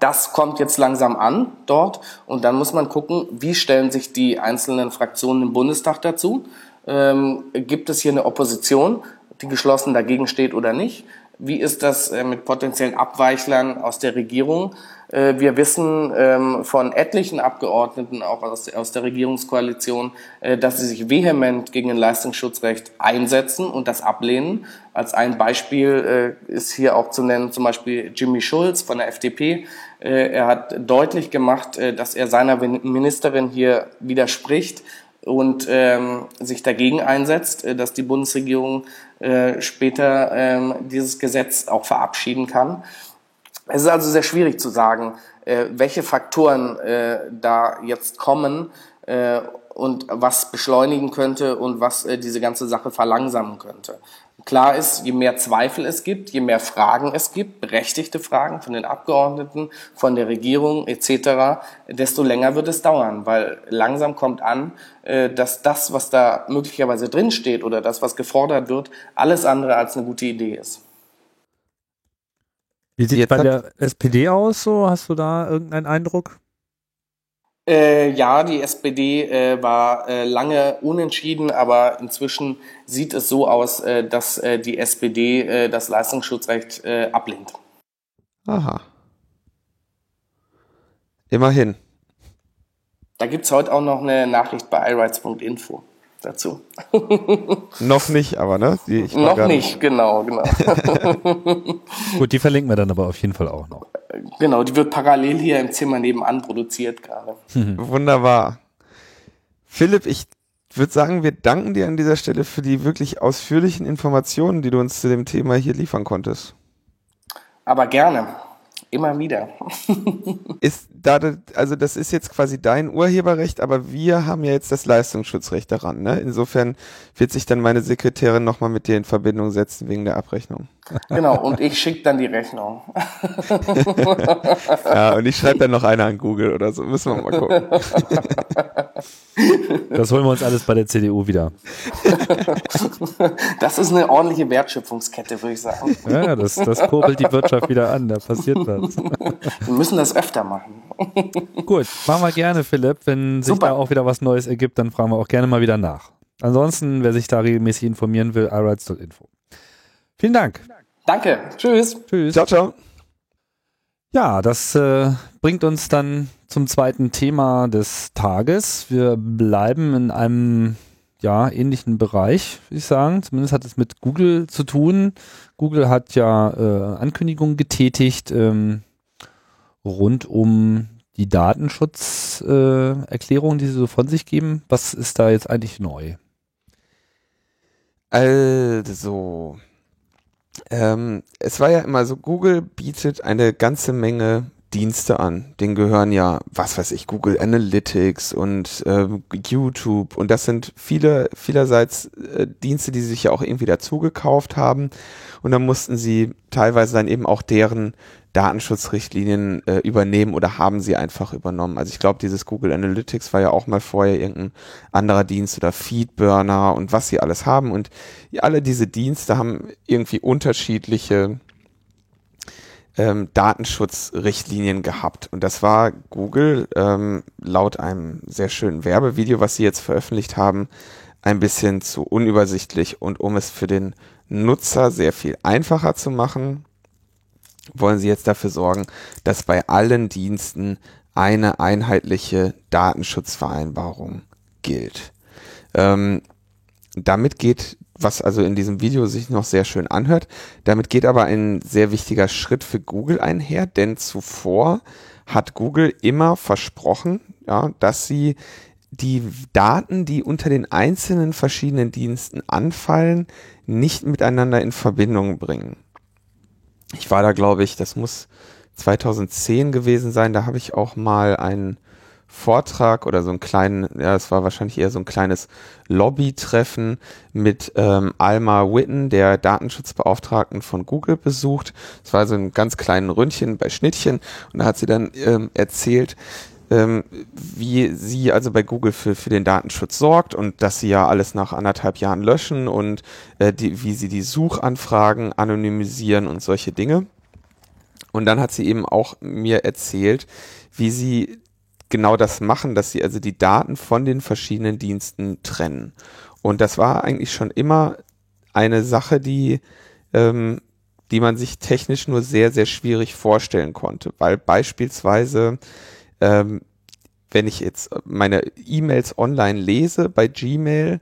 das kommt jetzt langsam an dort und dann muss man gucken, wie stellen sich die einzelnen Fraktionen im Bundestag dazu. Ähm, gibt es hier eine Opposition, die geschlossen dagegen steht oder nicht? Wie ist das äh, mit potenziellen Abweichlern aus der Regierung? Äh, wir wissen ähm, von etlichen Abgeordneten, auch aus, der Regierungskoalition, äh, dass sie sich vehement gegen ein Leistungsschutzrecht einsetzen und das ablehnen. Als ein Beispiel ist hier auch zu nennen zum Beispiel Jimmy Schulz von der FDP. Er hat deutlich gemacht, dass er seiner Ministerin hier widerspricht und ähm, sich dagegen einsetzt, dass die Bundesregierung äh, später ähm, dieses Gesetz auch verabschieden kann. Es ist also sehr schwierig zu sagen, äh, welche Faktoren äh, da jetzt kommen äh, und was beschleunigen könnte und was äh, diese ganze Sache verlangsamen könnte. Klar ist, je mehr Zweifel es gibt, je mehr Fragen es gibt, berechtigte Fragen von den Abgeordneten, von der Regierung etc., desto länger wird es dauern, weil langsam kommt an, äh, dass das, was da möglicherweise drinsteht oder das, was gefordert wird, alles andere als eine gute Idee ist. Wie sieht es bei der SPD aus? So hast du da irgendeinen Eindruck? Äh, ja, die SPD äh, war äh, lange unentschieden, aber inzwischen sieht es so aus, äh, dass äh, die SPD äh, das Leistungsschutzrecht ablehnt. Aha. Immerhin. Da gibt es heute auch noch eine Nachricht bei iRights.info dazu. noch nicht, aber ne? Die, noch nicht, genau, genau. Gut, die verlinken wir dann aber auf jeden Fall auch noch. Genau, die wird parallel hier im Zimmer nebenan produziert gerade. Wunderbar. Philipp, ich würde sagen, wir danken dir an dieser Stelle für die wirklich ausführlichen Informationen, die du uns zu dem Thema hier liefern konntest. Aber gerne. Immer wieder. ist da, also das ist jetzt quasi dein Urheberrecht, aber wir haben ja jetzt das Leistungsschutzrecht daran. Ne? Insofern wird sich dann meine Sekretärin nochmal mit dir in Verbindung setzen wegen der Abrechnung. Genau, und ich schicke dann die Rechnung. ja, und ich schreibe dann noch eine an Google oder so. Müssen wir mal gucken. Das holen wir uns alles bei der CDU wieder. Das ist eine ordentliche Wertschöpfungskette, würde ich sagen. Ja, das, das kurbelt die Wirtschaft wieder an, da passiert was. Wir müssen das öfter machen. Gut, machen wir gerne, Philipp. Wenn sich Super. da auch wieder was Neues ergibt, dann fragen wir auch gerne mal wieder nach. Ansonsten, wer sich da regelmäßig informieren will, iRights.info. Vielen Dank. Danke. Tschüss. Tschüss. Ciao, ciao. Ja, das äh, bringt uns dann zum zweiten Thema des Tages. Wir bleiben in einem ja, ähnlichen Bereich, würde ich sagen. Zumindest hat es mit Google zu tun. Google hat ja äh, Ankündigungen getätigt ähm, rund um die Datenschutzerklärung, äh, die sie so von sich geben. Was ist da jetzt eigentlich neu? Also, ähm, es war ja immer so, Google bietet eine ganze Menge Dienste an. Den gehören ja, was weiß ich, Google Analytics und äh, YouTube und das sind viele, vielerseits äh, Dienste, die sich ja auch irgendwie dazu gekauft haben und dann mussten sie teilweise dann eben auch deren Datenschutzrichtlinien äh, übernehmen oder haben sie einfach übernommen. Also ich glaube, dieses Google Analytics war ja auch mal vorher irgendein anderer Dienst oder Feedburner und was sie alles haben und alle diese Dienste haben irgendwie unterschiedliche ähm, Datenschutzrichtlinien gehabt. Und das war Google ähm, laut einem sehr schönen Werbevideo, was sie jetzt veröffentlicht haben, ein bisschen zu unübersichtlich. Und um es für den Nutzer sehr viel einfacher zu machen, wollen sie jetzt dafür sorgen, dass bei allen Diensten eine einheitliche Datenschutzvereinbarung gilt. Ähm, damit geht was also in diesem Video sich noch sehr schön anhört. Damit geht aber ein sehr wichtiger Schritt für Google einher, denn zuvor hat Google immer versprochen, ja, dass sie die Daten, die unter den einzelnen verschiedenen Diensten anfallen, nicht miteinander in Verbindung bringen. Ich war da, glaube ich, das muss 2010 gewesen sein, da habe ich auch mal einen Vortrag oder so einen kleinen, ja, es war wahrscheinlich eher so ein kleines Lobbytreffen mit ähm, Alma Witten, der Datenschutzbeauftragten von Google, besucht. Es war so ein ganz kleinen Ründchen bei Schnittchen und da hat sie dann ähm, erzählt, ähm, wie sie also bei Google für, für den Datenschutz sorgt und dass sie ja alles nach anderthalb Jahren löschen und äh, die, wie sie die Suchanfragen anonymisieren und solche Dinge. Und dann hat sie eben auch mir erzählt, wie sie genau das machen, dass sie also die Daten von den verschiedenen Diensten trennen. Und das war eigentlich schon immer eine Sache, die, ähm, die man sich technisch nur sehr, sehr schwierig vorstellen konnte, weil beispielsweise, ähm, wenn ich jetzt meine E-Mails online lese bei Gmail,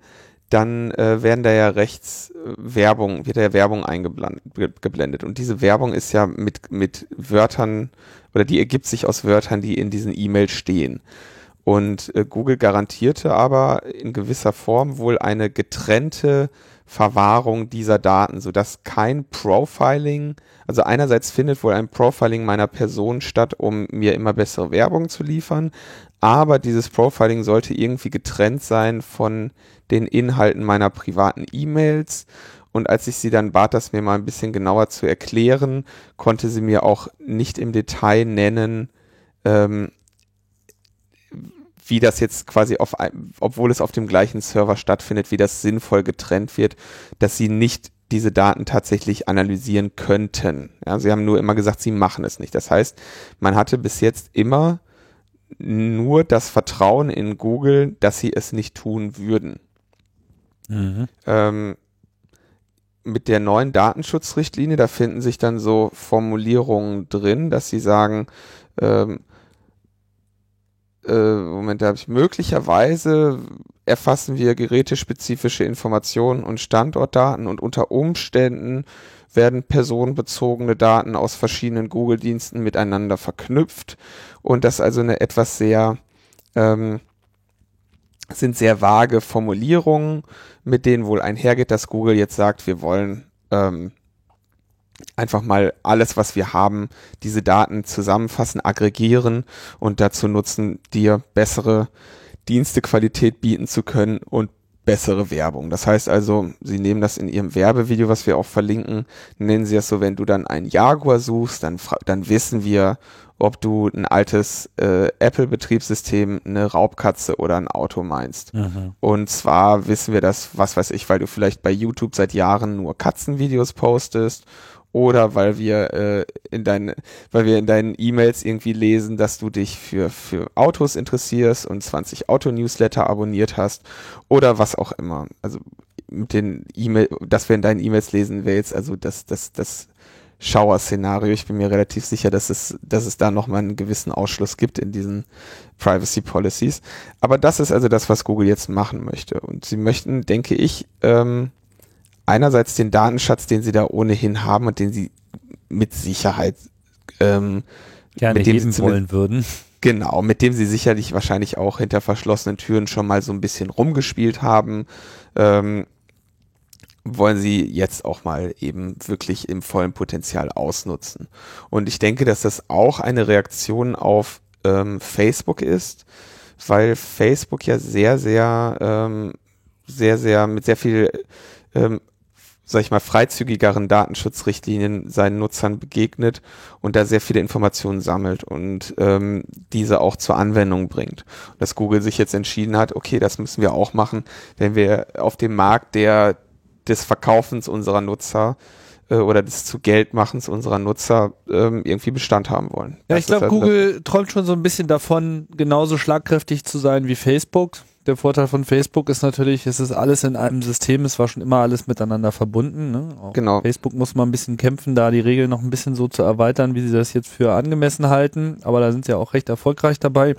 dann äh, werden da ja rechts äh, Werbung, wird ja Werbung eingeblendet. Und diese Werbung ist ja mit, mit Wörtern oder die ergibt sich aus Wörtern, die in diesen E-Mails stehen. Und äh, Google garantierte aber in gewisser Form wohl eine getrennte Verwahrung dieser Daten, sodass kein Profiling, also einerseits findet wohl ein Profiling meiner Person statt, um mir immer bessere Werbung zu liefern, aber dieses Profiling sollte irgendwie getrennt sein von den Inhalten meiner privaten E-Mails. Und als ich sie dann bat, das mir mal ein bisschen genauer zu erklären, konnte sie mir auch nicht im Detail nennen, ähm, wie das jetzt quasi auf, obwohl es auf dem gleichen Server stattfindet, wie das sinnvoll getrennt wird, dass sie nicht diese Daten tatsächlich analysieren könnten. Ja, sie haben nur immer gesagt, sie machen es nicht. Das heißt, man hatte bis jetzt immer nur das Vertrauen in Google, dass sie es nicht tun würden. Mhm. Ähm, mit der neuen Datenschutzrichtlinie, da finden sich dann so Formulierungen drin, dass sie sagen, ähm, äh, Moment, da habe ich möglicherweise erfassen wir gerätespezifische Informationen und Standortdaten und unter Umständen werden personenbezogene Daten aus verschiedenen Google-Diensten miteinander verknüpft. Und das also eine etwas sehr ähm, sind sehr vage Formulierungen, mit denen wohl einhergeht, dass Google jetzt sagt, wir wollen ähm, einfach mal alles, was wir haben, diese Daten zusammenfassen, aggregieren und dazu nutzen, dir bessere Dienstequalität bieten zu können und bessere Werbung. Das heißt also, sie nehmen das in ihrem Werbevideo, was wir auch verlinken, nennen sie es so, wenn du dann einen Jaguar suchst, dann, dann wissen wir, ob du ein altes äh, Apple-Betriebssystem, eine Raubkatze oder ein Auto meinst. Mhm. Und zwar wissen wir das, was weiß ich, weil du vielleicht bei YouTube seit Jahren nur Katzenvideos postest oder weil wir äh, in deinen, weil wir in deinen E-Mails irgendwie lesen, dass du dich für für Autos interessierst und 20 Auto-Newsletter abonniert hast oder was auch immer. Also mit den E-Mail, dass wir in deinen E-Mails lesen, jetzt also das das das Schauer-Szenario. Ich bin mir relativ sicher, dass es dass es da noch mal einen gewissen Ausschluss gibt in diesen Privacy Policies. Aber das ist also das, was Google jetzt machen möchte und sie möchten, denke ich, ähm, einerseits den Datenschatz, den sie da ohnehin haben und den sie mit Sicherheit ähm, gerne mit dem heben wollen würden. Genau, mit dem sie sicherlich wahrscheinlich auch hinter verschlossenen Türen schon mal so ein bisschen rumgespielt haben, ähm, wollen sie jetzt auch mal eben wirklich im vollen Potenzial ausnutzen. Und ich denke, dass das auch eine Reaktion auf ähm, Facebook ist, weil Facebook ja sehr, sehr, ähm, sehr, sehr mit sehr viel ähm, sag ich mal, freizügigeren Datenschutzrichtlinien seinen Nutzern begegnet und da sehr viele Informationen sammelt und ähm, diese auch zur Anwendung bringt. Dass Google sich jetzt entschieden hat, okay, das müssen wir auch machen, wenn wir auf dem Markt der des Verkaufens unserer Nutzer äh, oder des zu Geldmachens unserer Nutzer ähm, irgendwie Bestand haben wollen. Ja, das ich glaube, also Google träumt schon so ein bisschen davon, genauso schlagkräftig zu sein wie Facebook der Vorteil von Facebook ist natürlich, es ist alles in einem System, es war schon immer alles miteinander verbunden. Ne? genau. Facebook muss mal ein bisschen kämpfen, da die Regeln noch ein bisschen so zu erweitern, wie sie das jetzt für angemessen halten, aber da sind sie ja auch recht erfolgreich dabei.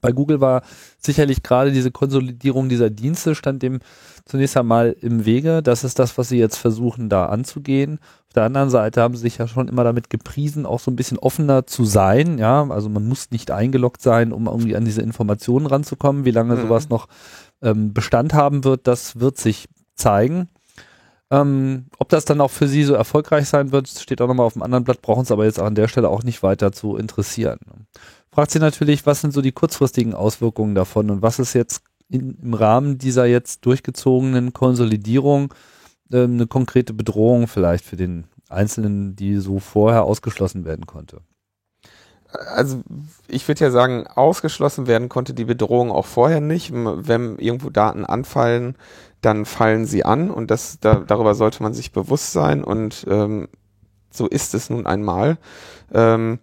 Bei Google war sicherlich gerade diese Konsolidierung dieser Dienste stand dem zunächst einmal im Wege. Das ist das, was sie jetzt versuchen, da anzugehen. Auf der anderen Seite haben sie sich ja schon immer damit gepriesen, auch so ein bisschen offener zu sein. Ja, also man muss nicht eingeloggt sein, um irgendwie an diese Informationen ranzukommen. Wie lange mhm. sowas noch ähm, Bestand haben wird, das wird sich zeigen. Ähm, ob das dann auch für sie so erfolgreich sein wird, steht auch nochmal auf dem anderen Blatt, brauchen es aber jetzt an der Stelle auch nicht weiter zu interessieren fragt sich natürlich, was sind so die kurzfristigen Auswirkungen davon und was ist jetzt in, im Rahmen dieser jetzt durchgezogenen Konsolidierung äh, eine konkrete Bedrohung vielleicht für den Einzelnen, die so vorher ausgeschlossen werden konnte. Also ich würde ja sagen, ausgeschlossen werden konnte die Bedrohung auch vorher nicht. Wenn irgendwo Daten anfallen, dann fallen sie an und das da, darüber sollte man sich bewusst sein und ähm, so ist es nun einmal. Ähm,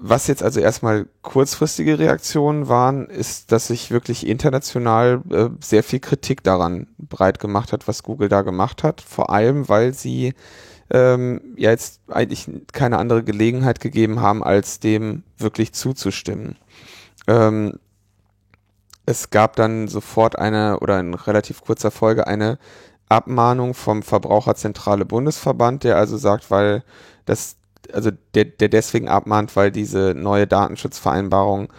was jetzt also erstmal kurzfristige Reaktionen waren, ist, dass sich wirklich international äh, sehr viel Kritik daran breit gemacht hat, was Google da gemacht hat. Vor allem, weil sie ähm, ja jetzt eigentlich keine andere Gelegenheit gegeben haben, als dem wirklich zuzustimmen. Ähm, es gab dann sofort eine oder in relativ kurzer Folge eine Abmahnung vom Verbraucherzentrale Bundesverband, der also sagt, weil das also der, der deswegen abmahnt, weil diese neue Datenschutzvereinbarung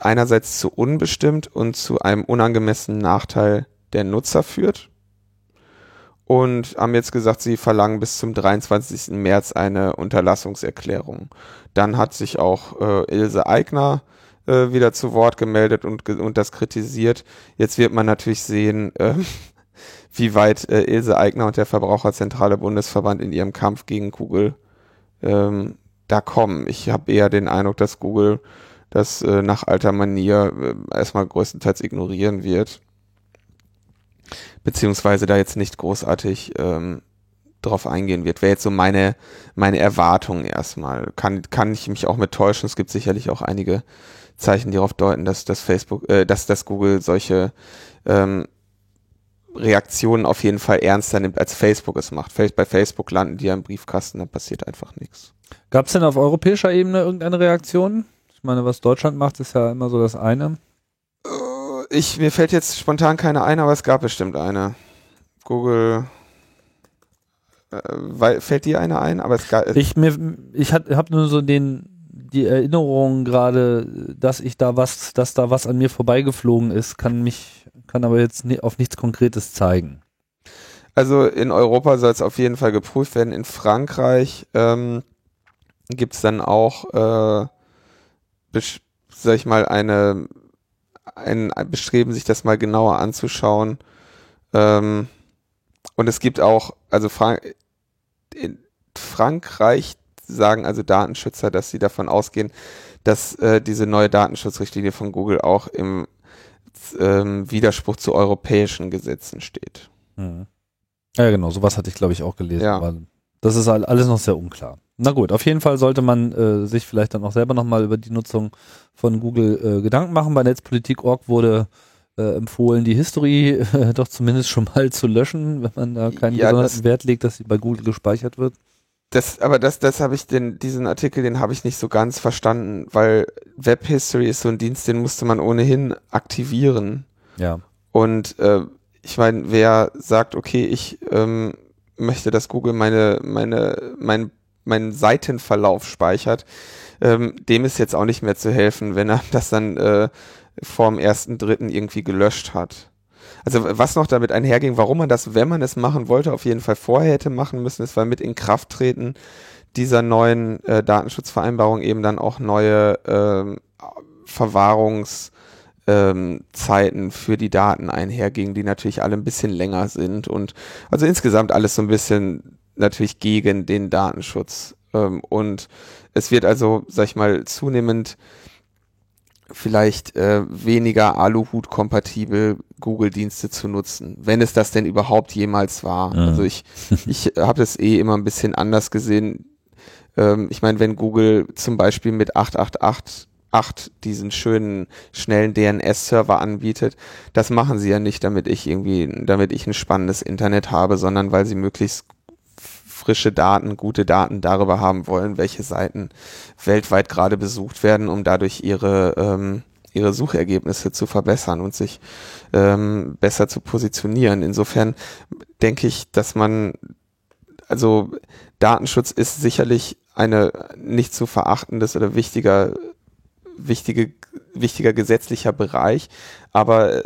einerseits zu unbestimmt und zu einem unangemessenen Nachteil der Nutzer führt. Und haben jetzt gesagt, sie verlangen bis zum 23. März eine Unterlassungserklärung. Dann hat sich auch äh, Ilse Eigner äh, wieder zu Wort gemeldet und, und das kritisiert. Jetzt wird man natürlich sehen, äh, wie weit äh, Ilse Eigner und der Verbraucherzentrale Bundesverband in ihrem Kampf gegen Google ähm, da kommen. Ich habe eher den Eindruck, dass Google das äh, nach alter Manier äh, erstmal größtenteils ignorieren wird. Beziehungsweise da jetzt nicht großartig ähm, drauf eingehen wird. Wäre jetzt so meine, meine Erwartung erstmal. Kann, kann ich mich auch mit täuschen. Es gibt sicherlich auch einige Zeichen, die darauf deuten, dass, dass Facebook, äh, dass, dass Google solche ähm, Reaktionen auf jeden Fall ernster nimmt, als Facebook es macht. Bei Facebook landen die ja im Briefkasten, da passiert einfach nichts. Gab es denn auf europäischer Ebene irgendeine Reaktion? Ich meine, was Deutschland macht, ist ja immer so das eine. Äh, ich, mir fällt jetzt spontan keine ein, aber es gab bestimmt eine. Google. Äh, fällt dir eine ein? Aber es gab. Ich, ich habe nur so den, die Erinnerung gerade, dass ich da was, dass da was an mir vorbeigeflogen ist, kann mich, kann aber jetzt auf nichts Konkretes zeigen. Also in Europa soll es auf jeden Fall geprüft werden. In Frankreich ähm, gibt es dann auch, äh, sag ich mal, eine, ein Bestreben, sich das mal genauer anzuschauen. Ähm, und es gibt auch, also Frank in Frankreich sagen also Datenschützer, dass sie davon ausgehen, dass äh, diese neue Datenschutzrichtlinie von Google auch im ähm, Widerspruch zu europäischen Gesetzen steht. Mhm. Ja, genau, sowas hatte ich, glaube ich, auch gelesen. Ja. Aber das ist alles noch sehr unklar. Na gut, auf jeden Fall sollte man äh, sich vielleicht dann auch selber nochmal über die Nutzung von Google äh, Gedanken machen. Bei Netzpolitik.org wurde äh, empfohlen, die History doch zumindest schon mal zu löschen, wenn man da keinen ja, besonderen Wert legt, dass sie bei Google gespeichert wird. Das, aber das, das habe ich den, diesen Artikel, den habe ich nicht so ganz verstanden, weil Web History ist so ein Dienst, den musste man ohnehin aktivieren. Ja. Und äh, ich meine, wer sagt, okay, ich ähm, möchte, dass Google meine, meine, mein meinen Seitenverlauf speichert, ähm, dem ist jetzt auch nicht mehr zu helfen, wenn er das dann äh, vorm ersten Dritten irgendwie gelöscht hat. Also was noch damit einherging, warum man das, wenn man es machen wollte, auf jeden Fall vorher hätte machen müssen, ist, weil mit Inkrafttreten dieser neuen äh, Datenschutzvereinbarung eben dann auch neue äh, Verwahrungszeiten ähm, für die Daten einhergingen, die natürlich alle ein bisschen länger sind und also insgesamt alles so ein bisschen natürlich gegen den Datenschutz. Ähm, und es wird also, sag ich mal, zunehmend vielleicht äh, weniger Aluhut-kompatibel Google-Dienste zu nutzen, wenn es das denn überhaupt jemals war. Ja. Also ich, ich habe das eh immer ein bisschen anders gesehen. Ähm, ich meine, wenn Google zum Beispiel mit 888 8 diesen schönen, schnellen DNS-Server anbietet, das machen sie ja nicht, damit ich irgendwie, damit ich ein spannendes Internet habe, sondern weil sie möglichst frische Daten, gute Daten darüber haben wollen, welche Seiten weltweit gerade besucht werden, um dadurch ihre, ähm, ihre Suchergebnisse zu verbessern und sich ähm, besser zu positionieren. Insofern denke ich, dass man, also Datenschutz ist sicherlich eine nicht zu verachtendes oder wichtiger, wichtige, wichtiger gesetzlicher Bereich, aber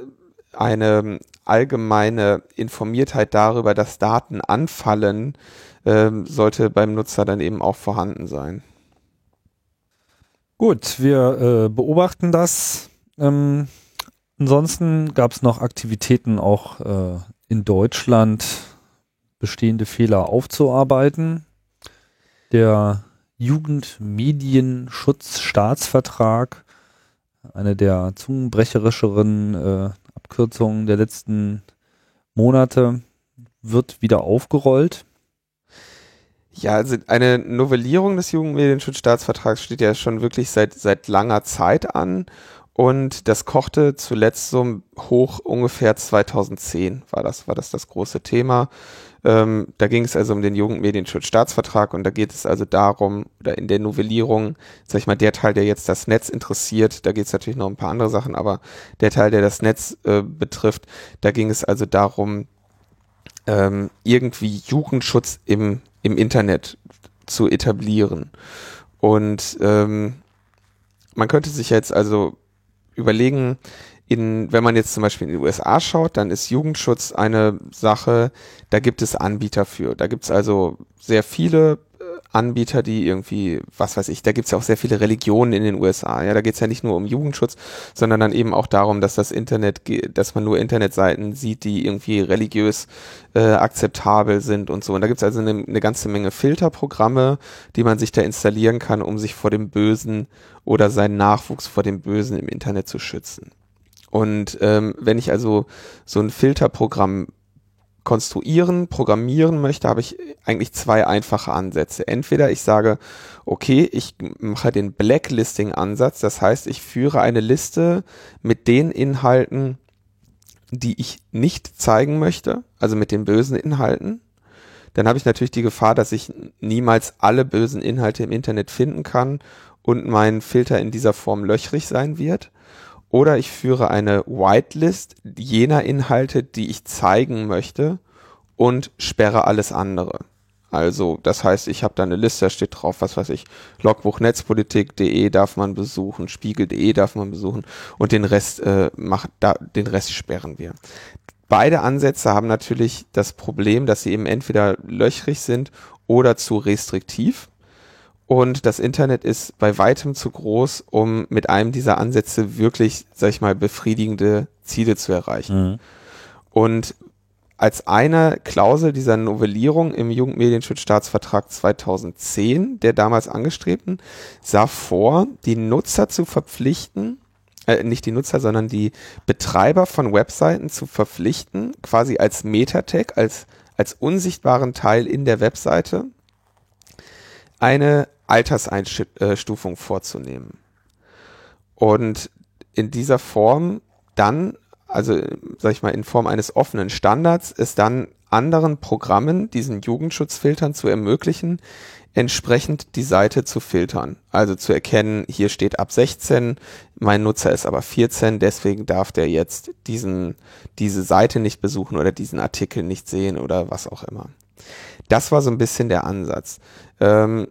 eine allgemeine Informiertheit darüber, dass Daten anfallen, ähm, sollte beim Nutzer dann eben auch vorhanden sein. Gut, wir äh, beobachten das. Ähm, ansonsten gab es noch Aktivitäten auch äh, in Deutschland, bestehende Fehler aufzuarbeiten. Der Jugendmedienschutzstaatsvertrag, eine der zungenbrecherischeren äh, Abkürzungen der letzten Monate, wird wieder aufgerollt. Ja, also eine Novellierung des Jugendmedienschutzstaatsvertrags steht ja schon wirklich seit, seit langer Zeit an. Und das kochte zuletzt so hoch ungefähr 2010 war das, war das das große Thema. Ähm, da ging es also um den Jugendmedienschutzstaatsvertrag und da geht es also darum, oder in der Novellierung, sag ich mal, der Teil, der jetzt das Netz interessiert, da geht es natürlich noch um ein paar andere Sachen, aber der Teil, der das Netz äh, betrifft, da ging es also darum, ähm, irgendwie Jugendschutz im im Internet zu etablieren. Und ähm, man könnte sich jetzt also überlegen, in, wenn man jetzt zum Beispiel in die USA schaut, dann ist Jugendschutz eine Sache, da gibt es Anbieter für. Da gibt es also sehr viele Anbieter, die irgendwie, was weiß ich, da gibt's ja auch sehr viele Religionen in den USA. Ja, da geht's ja nicht nur um Jugendschutz, sondern dann eben auch darum, dass das Internet, dass man nur Internetseiten sieht, die irgendwie religiös äh, akzeptabel sind und so. Und da gibt's also eine, eine ganze Menge Filterprogramme, die man sich da installieren kann, um sich vor dem Bösen oder seinen Nachwuchs vor dem Bösen im Internet zu schützen. Und ähm, wenn ich also so ein Filterprogramm konstruieren, programmieren möchte, habe ich eigentlich zwei einfache Ansätze. Entweder ich sage, okay, ich mache den Blacklisting-Ansatz, das heißt, ich führe eine Liste mit den Inhalten, die ich nicht zeigen möchte, also mit den bösen Inhalten. Dann habe ich natürlich die Gefahr, dass ich niemals alle bösen Inhalte im Internet finden kann und mein Filter in dieser Form löchrig sein wird. Oder ich führe eine Whitelist jener Inhalte, die ich zeigen möchte und sperre alles andere. Also, das heißt, ich habe da eine Liste, da steht drauf, was weiß ich, Logbuch-Netzpolitik.de darf man besuchen, Spiegel.de darf man besuchen und den Rest äh, macht da, den Rest sperren wir. Beide Ansätze haben natürlich das Problem, dass sie eben entweder löchrig sind oder zu restriktiv. Und das Internet ist bei weitem zu groß, um mit einem dieser Ansätze wirklich, sag ich mal, befriedigende Ziele zu erreichen. Mhm. Und als eine Klausel dieser Novellierung im Jugendmedienschutzstaatsvertrag 2010, der damals angestrebten, sah vor, die Nutzer zu verpflichten, äh, nicht die Nutzer, sondern die Betreiber von Webseiten zu verpflichten, quasi als Metatag, als, als unsichtbaren Teil in der Webseite, eine Alterseinstufung vorzunehmen. Und in dieser Form dann also sag ich mal, in Form eines offenen Standards, es dann anderen Programmen, diesen Jugendschutzfiltern zu ermöglichen, entsprechend die Seite zu filtern. Also zu erkennen, hier steht ab 16, mein Nutzer ist aber 14, deswegen darf der jetzt diesen, diese Seite nicht besuchen oder diesen Artikel nicht sehen oder was auch immer. Das war so ein bisschen der Ansatz. Ähm,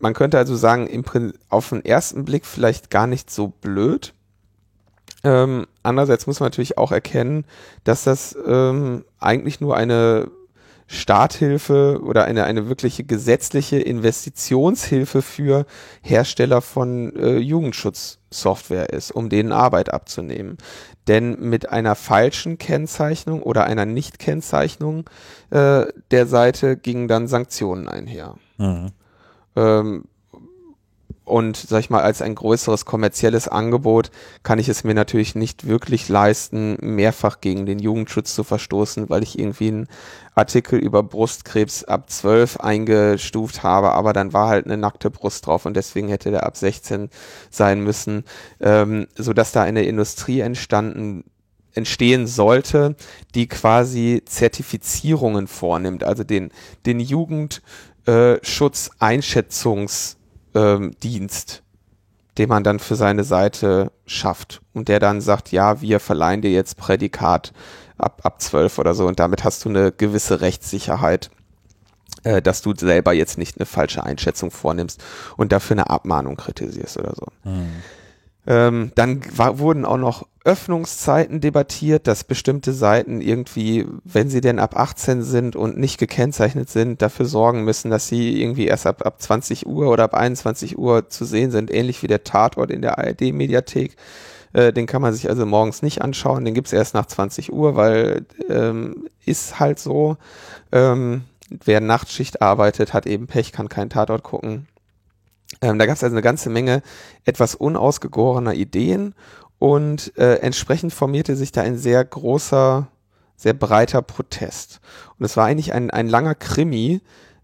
man könnte also sagen, im, auf den ersten Blick vielleicht gar nicht so blöd, ähm, andererseits muss man natürlich auch erkennen, dass das ähm, eigentlich nur eine Starthilfe oder eine, eine wirkliche gesetzliche Investitionshilfe für Hersteller von äh, Jugendschutzsoftware ist, um denen Arbeit abzunehmen. Denn mit einer falschen Kennzeichnung oder einer Nicht-Kennzeichnung äh, der Seite gingen dann Sanktionen einher. Mhm. Ähm, und sag ich mal, als ein größeres kommerzielles Angebot kann ich es mir natürlich nicht wirklich leisten, mehrfach gegen den Jugendschutz zu verstoßen, weil ich irgendwie einen Artikel über Brustkrebs ab 12 eingestuft habe, aber dann war halt eine nackte Brust drauf und deswegen hätte der ab 16 sein müssen, ähm, so dass da eine Industrie entstanden entstehen sollte, die quasi Zertifizierungen vornimmt, also den, den Jugendschutz Einschätzungs ähm, Dienst, den man dann für seine Seite schafft und der dann sagt, ja, wir verleihen dir jetzt Prädikat ab, ab 12 oder so und damit hast du eine gewisse Rechtssicherheit, äh, dass du selber jetzt nicht eine falsche Einschätzung vornimmst und dafür eine Abmahnung kritisierst oder so. Mhm. Ähm, dann war, wurden auch noch Öffnungszeiten debattiert, dass bestimmte Seiten irgendwie, wenn sie denn ab 18 sind und nicht gekennzeichnet sind, dafür sorgen müssen, dass sie irgendwie erst ab, ab 20 Uhr oder ab 21 Uhr zu sehen sind, ähnlich wie der Tatort in der ARD-Mediathek. Äh, den kann man sich also morgens nicht anschauen, den gibt's erst nach 20 Uhr, weil ähm, ist halt so. Ähm, wer Nachtschicht arbeitet, hat eben Pech, kann keinen Tatort gucken. Ähm, da gab es also eine ganze Menge etwas unausgegorener Ideen und äh, entsprechend formierte sich da ein sehr großer, sehr breiter Protest. Und es war eigentlich ein, ein langer Krimi,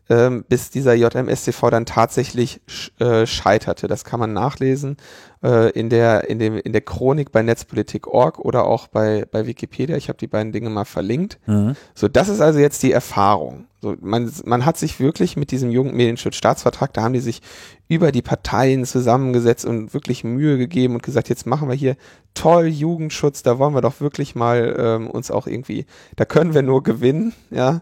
ähm, bis dieser JMSTV dann tatsächlich sch äh, scheiterte. Das kann man nachlesen äh, in, der, in, dem, in der Chronik bei Netzpolitik.org oder auch bei, bei Wikipedia. Ich habe die beiden Dinge mal verlinkt. Mhm. So, das ist also jetzt die Erfahrung. So, man, man hat sich wirklich mit diesem Jugendmedienschutzstaatsvertrag, da haben die sich über die Parteien zusammengesetzt und wirklich Mühe gegeben und gesagt, jetzt machen wir hier toll Jugendschutz, da wollen wir doch wirklich mal ähm, uns auch irgendwie, da können wir nur gewinnen, ja.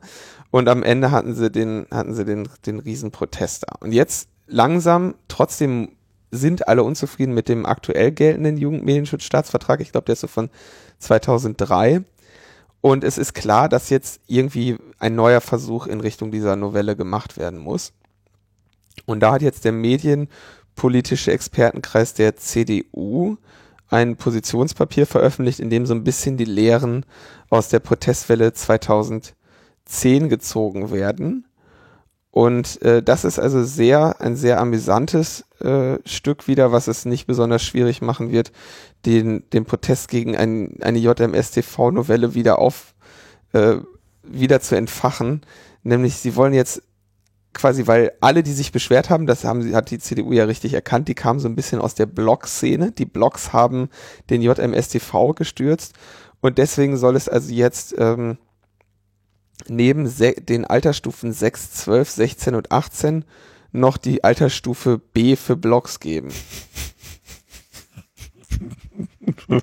Und am Ende hatten sie den, hatten sie den, den riesen Protest da. Und jetzt langsam, trotzdem sind alle unzufrieden mit dem aktuell geltenden Jugendmedienschutzstaatsvertrag. Ich glaube, der ist so von 2003. Und es ist klar, dass jetzt irgendwie ein neuer Versuch in Richtung dieser Novelle gemacht werden muss. Und da hat jetzt der medienpolitische Expertenkreis der CDU ein Positionspapier veröffentlicht, in dem so ein bisschen die Lehren aus der Protestwelle 2000 10 gezogen werden. Und äh, das ist also sehr, ein sehr amüsantes äh, Stück wieder, was es nicht besonders schwierig machen wird, den, den Protest gegen ein, eine JMS-TV-Novelle wieder auf, äh, wieder zu entfachen. Nämlich, sie wollen jetzt quasi, weil alle, die sich beschwert haben, das haben, hat die CDU ja richtig erkannt, die kamen so ein bisschen aus der Blog-Szene. Die Blogs haben den JMS-TV gestürzt Und deswegen soll es also jetzt ähm, neben den Altersstufen 6, 12, 16 und 18 noch die Altersstufe B für Blogs geben.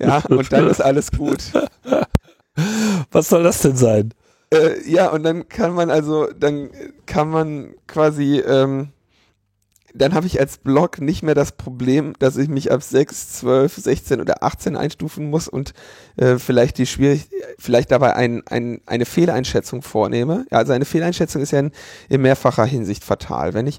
ja, und dann ist alles gut. Was soll das denn sein? Äh, ja, und dann kann man also, dann kann man quasi, ähm, dann habe ich als Blog nicht mehr das Problem, dass ich mich ab 6, 12, 16 oder 18 einstufen muss und äh, vielleicht die schwierig, vielleicht dabei ein, ein, eine Fehleinschätzung vornehme. Ja, also eine Fehleinschätzung ist ja in, in mehrfacher Hinsicht fatal. Wenn ich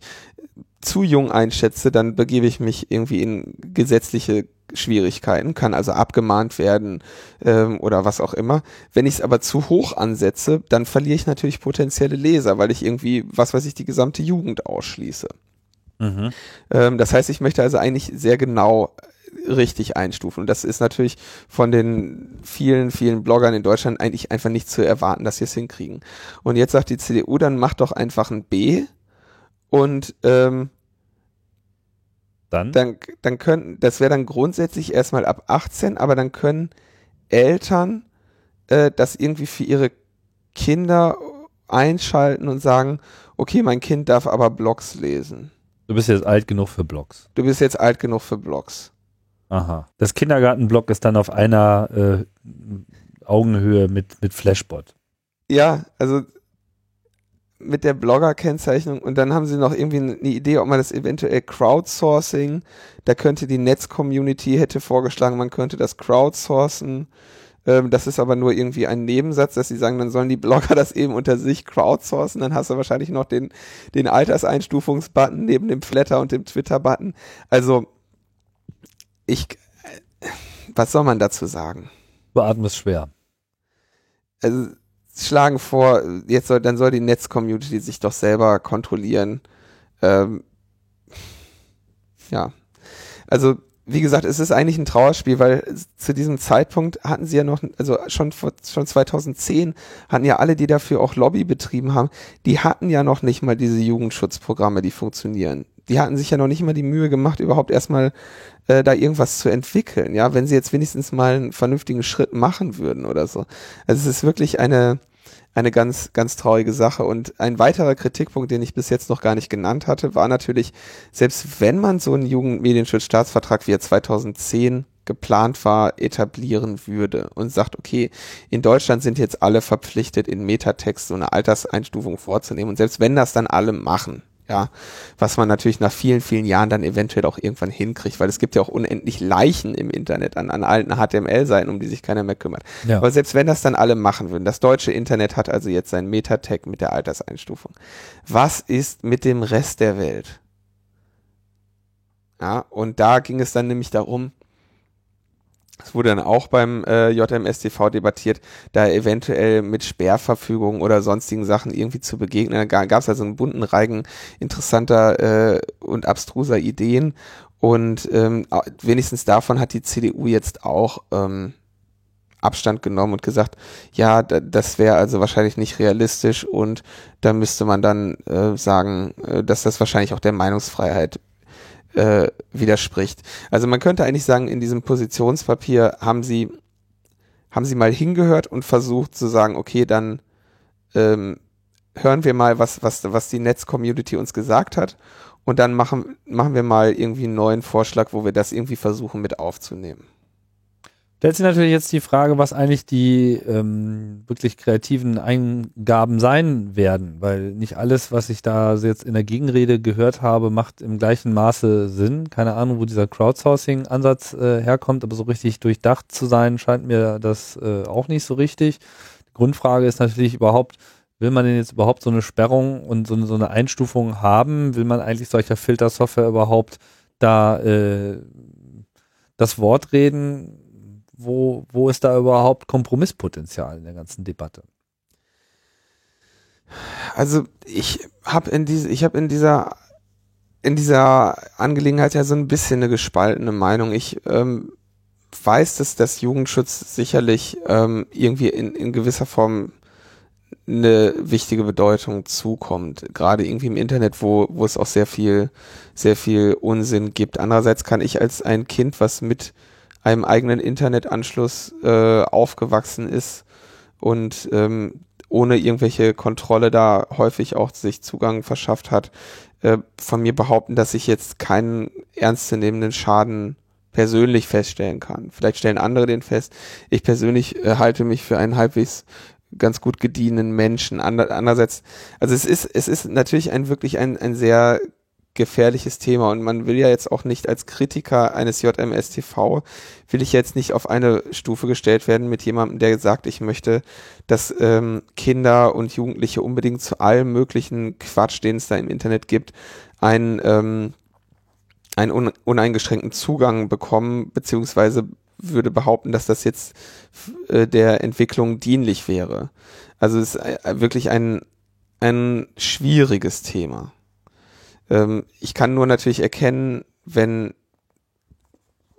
zu jung einschätze, dann begebe ich mich irgendwie in gesetzliche Schwierigkeiten, kann also abgemahnt werden ähm, oder was auch immer. Wenn ich es aber zu hoch ansetze, dann verliere ich natürlich potenzielle Leser, weil ich irgendwie, was weiß ich, die gesamte Jugend ausschließe. Mhm. Ähm, das heißt, ich möchte also eigentlich sehr genau richtig einstufen. Und das ist natürlich von den vielen, vielen Bloggern in Deutschland eigentlich einfach nicht zu erwarten, dass sie es hinkriegen. Und jetzt sagt die CDU, dann mach doch einfach ein B und ähm, dann? Dann, dann können, das wäre dann grundsätzlich erstmal ab 18, aber dann können Eltern äh, das irgendwie für ihre Kinder einschalten und sagen, okay, mein Kind darf aber Blogs lesen. Du bist jetzt alt genug für Blogs. Du bist jetzt alt genug für Blogs. Aha. Das Kindergartenblog ist dann auf einer äh, Augenhöhe mit, mit Flashbot. Ja, also mit der Blogger-Kennzeichnung und dann haben sie noch irgendwie eine Idee, ob man das eventuell Crowdsourcing, da könnte die Netz-Community hätte vorgeschlagen, man könnte das crowdsourcen. Ähm, das ist aber nur irgendwie ein Nebensatz, dass sie sagen, dann sollen die Blogger das eben unter sich crowdsourcen. Dann hast du wahrscheinlich noch den, den Alterseinstufungsbutton neben dem Flatter und dem Twitter-Button. Also, ich, was soll man dazu sagen? Beatmen ist schwer. Also, schlagen vor, jetzt soll, dann soll die Netz-Community sich doch selber kontrollieren. Ähm, ja. Also, wie gesagt, es ist eigentlich ein Trauerspiel, weil zu diesem Zeitpunkt hatten sie ja noch, also schon vor, schon 2010 hatten ja alle, die dafür auch Lobby betrieben haben, die hatten ja noch nicht mal diese Jugendschutzprogramme, die funktionieren. Die hatten sich ja noch nicht mal die Mühe gemacht, überhaupt erstmal äh, da irgendwas zu entwickeln. Ja, wenn sie jetzt wenigstens mal einen vernünftigen Schritt machen würden oder so. Also es ist wirklich eine, eine ganz, ganz traurige Sache. Und ein weiterer Kritikpunkt, den ich bis jetzt noch gar nicht genannt hatte, war natürlich, selbst wenn man so einen Jugendmedienschutzstaatsvertrag wie er 2010 geplant war, etablieren würde und sagt, okay, in Deutschland sind jetzt alle verpflichtet, in Metatext so eine Alterseinstufung vorzunehmen. Und selbst wenn das dann alle machen, ja, was man natürlich nach vielen, vielen Jahren dann eventuell auch irgendwann hinkriegt, weil es gibt ja auch unendlich Leichen im Internet an, an alten HTML-Seiten, um die sich keiner mehr kümmert. Ja. Aber selbst wenn das dann alle machen würden, das deutsche Internet hat also jetzt sein Metatag mit der Alterseinstufung. Was ist mit dem Rest der Welt? Ja, und da ging es dann nämlich darum, es wurde dann auch beim äh, JMSTV debattiert, da eventuell mit Sperrverfügungen oder sonstigen Sachen irgendwie zu begegnen. Da gab es also einen bunten Reigen interessanter äh, und abstruser Ideen. Und ähm, wenigstens davon hat die CDU jetzt auch ähm, Abstand genommen und gesagt, ja, das wäre also wahrscheinlich nicht realistisch und da müsste man dann äh, sagen, äh, dass das wahrscheinlich auch der Meinungsfreiheit äh, widerspricht. Also man könnte eigentlich sagen, in diesem Positionspapier haben sie, haben sie mal hingehört und versucht zu sagen, okay, dann ähm, hören wir mal, was, was, was die Netz-Community uns gesagt hat und dann machen, machen wir mal irgendwie einen neuen Vorschlag, wo wir das irgendwie versuchen mit aufzunehmen stellt sich natürlich jetzt die Frage, was eigentlich die ähm, wirklich kreativen Eingaben sein werden, weil nicht alles, was ich da jetzt in der Gegenrede gehört habe, macht im gleichen Maße Sinn. Keine Ahnung, wo dieser Crowdsourcing-Ansatz äh, herkommt, aber so richtig durchdacht zu sein, scheint mir das äh, auch nicht so richtig. Die Grundfrage ist natürlich überhaupt, will man denn jetzt überhaupt so eine Sperrung und so, so eine Einstufung haben? Will man eigentlich solcher Filtersoftware überhaupt da äh, das Wort reden? Wo, wo ist da überhaupt Kompromisspotenzial in der ganzen Debatte? Also ich habe in diese, ich habe in dieser in dieser Angelegenheit ja so ein bisschen eine gespaltene Meinung. Ich ähm, weiß, dass das Jugendschutz sicherlich ähm, irgendwie in, in gewisser Form eine wichtige Bedeutung zukommt. Gerade irgendwie im Internet, wo, wo es auch sehr viel, sehr viel Unsinn gibt. Andererseits kann ich als ein Kind, was mit einem eigenen Internetanschluss äh, aufgewachsen ist und ähm, ohne irgendwelche Kontrolle da häufig auch sich Zugang verschafft hat, äh, von mir behaupten, dass ich jetzt keinen ernstzunehmenden Schaden persönlich feststellen kann. Vielleicht stellen andere den fest. Ich persönlich äh, halte mich für einen halbwegs ganz gut gedienen Menschen. Ander, andererseits, also es ist, es ist natürlich ein wirklich ein, ein sehr gefährliches Thema und man will ja jetzt auch nicht als Kritiker eines JMSTV will ich jetzt nicht auf eine Stufe gestellt werden mit jemandem, der sagt, ich möchte, dass ähm, Kinder und Jugendliche unbedingt zu allem möglichen Quatsch, den es da im Internet gibt, ein ähm, einen uneingeschränkten Zugang bekommen, beziehungsweise würde behaupten, dass das jetzt äh, der Entwicklung dienlich wäre. Also es ist äh, wirklich ein, ein schwieriges Thema. Ähm, ich kann nur natürlich erkennen, wenn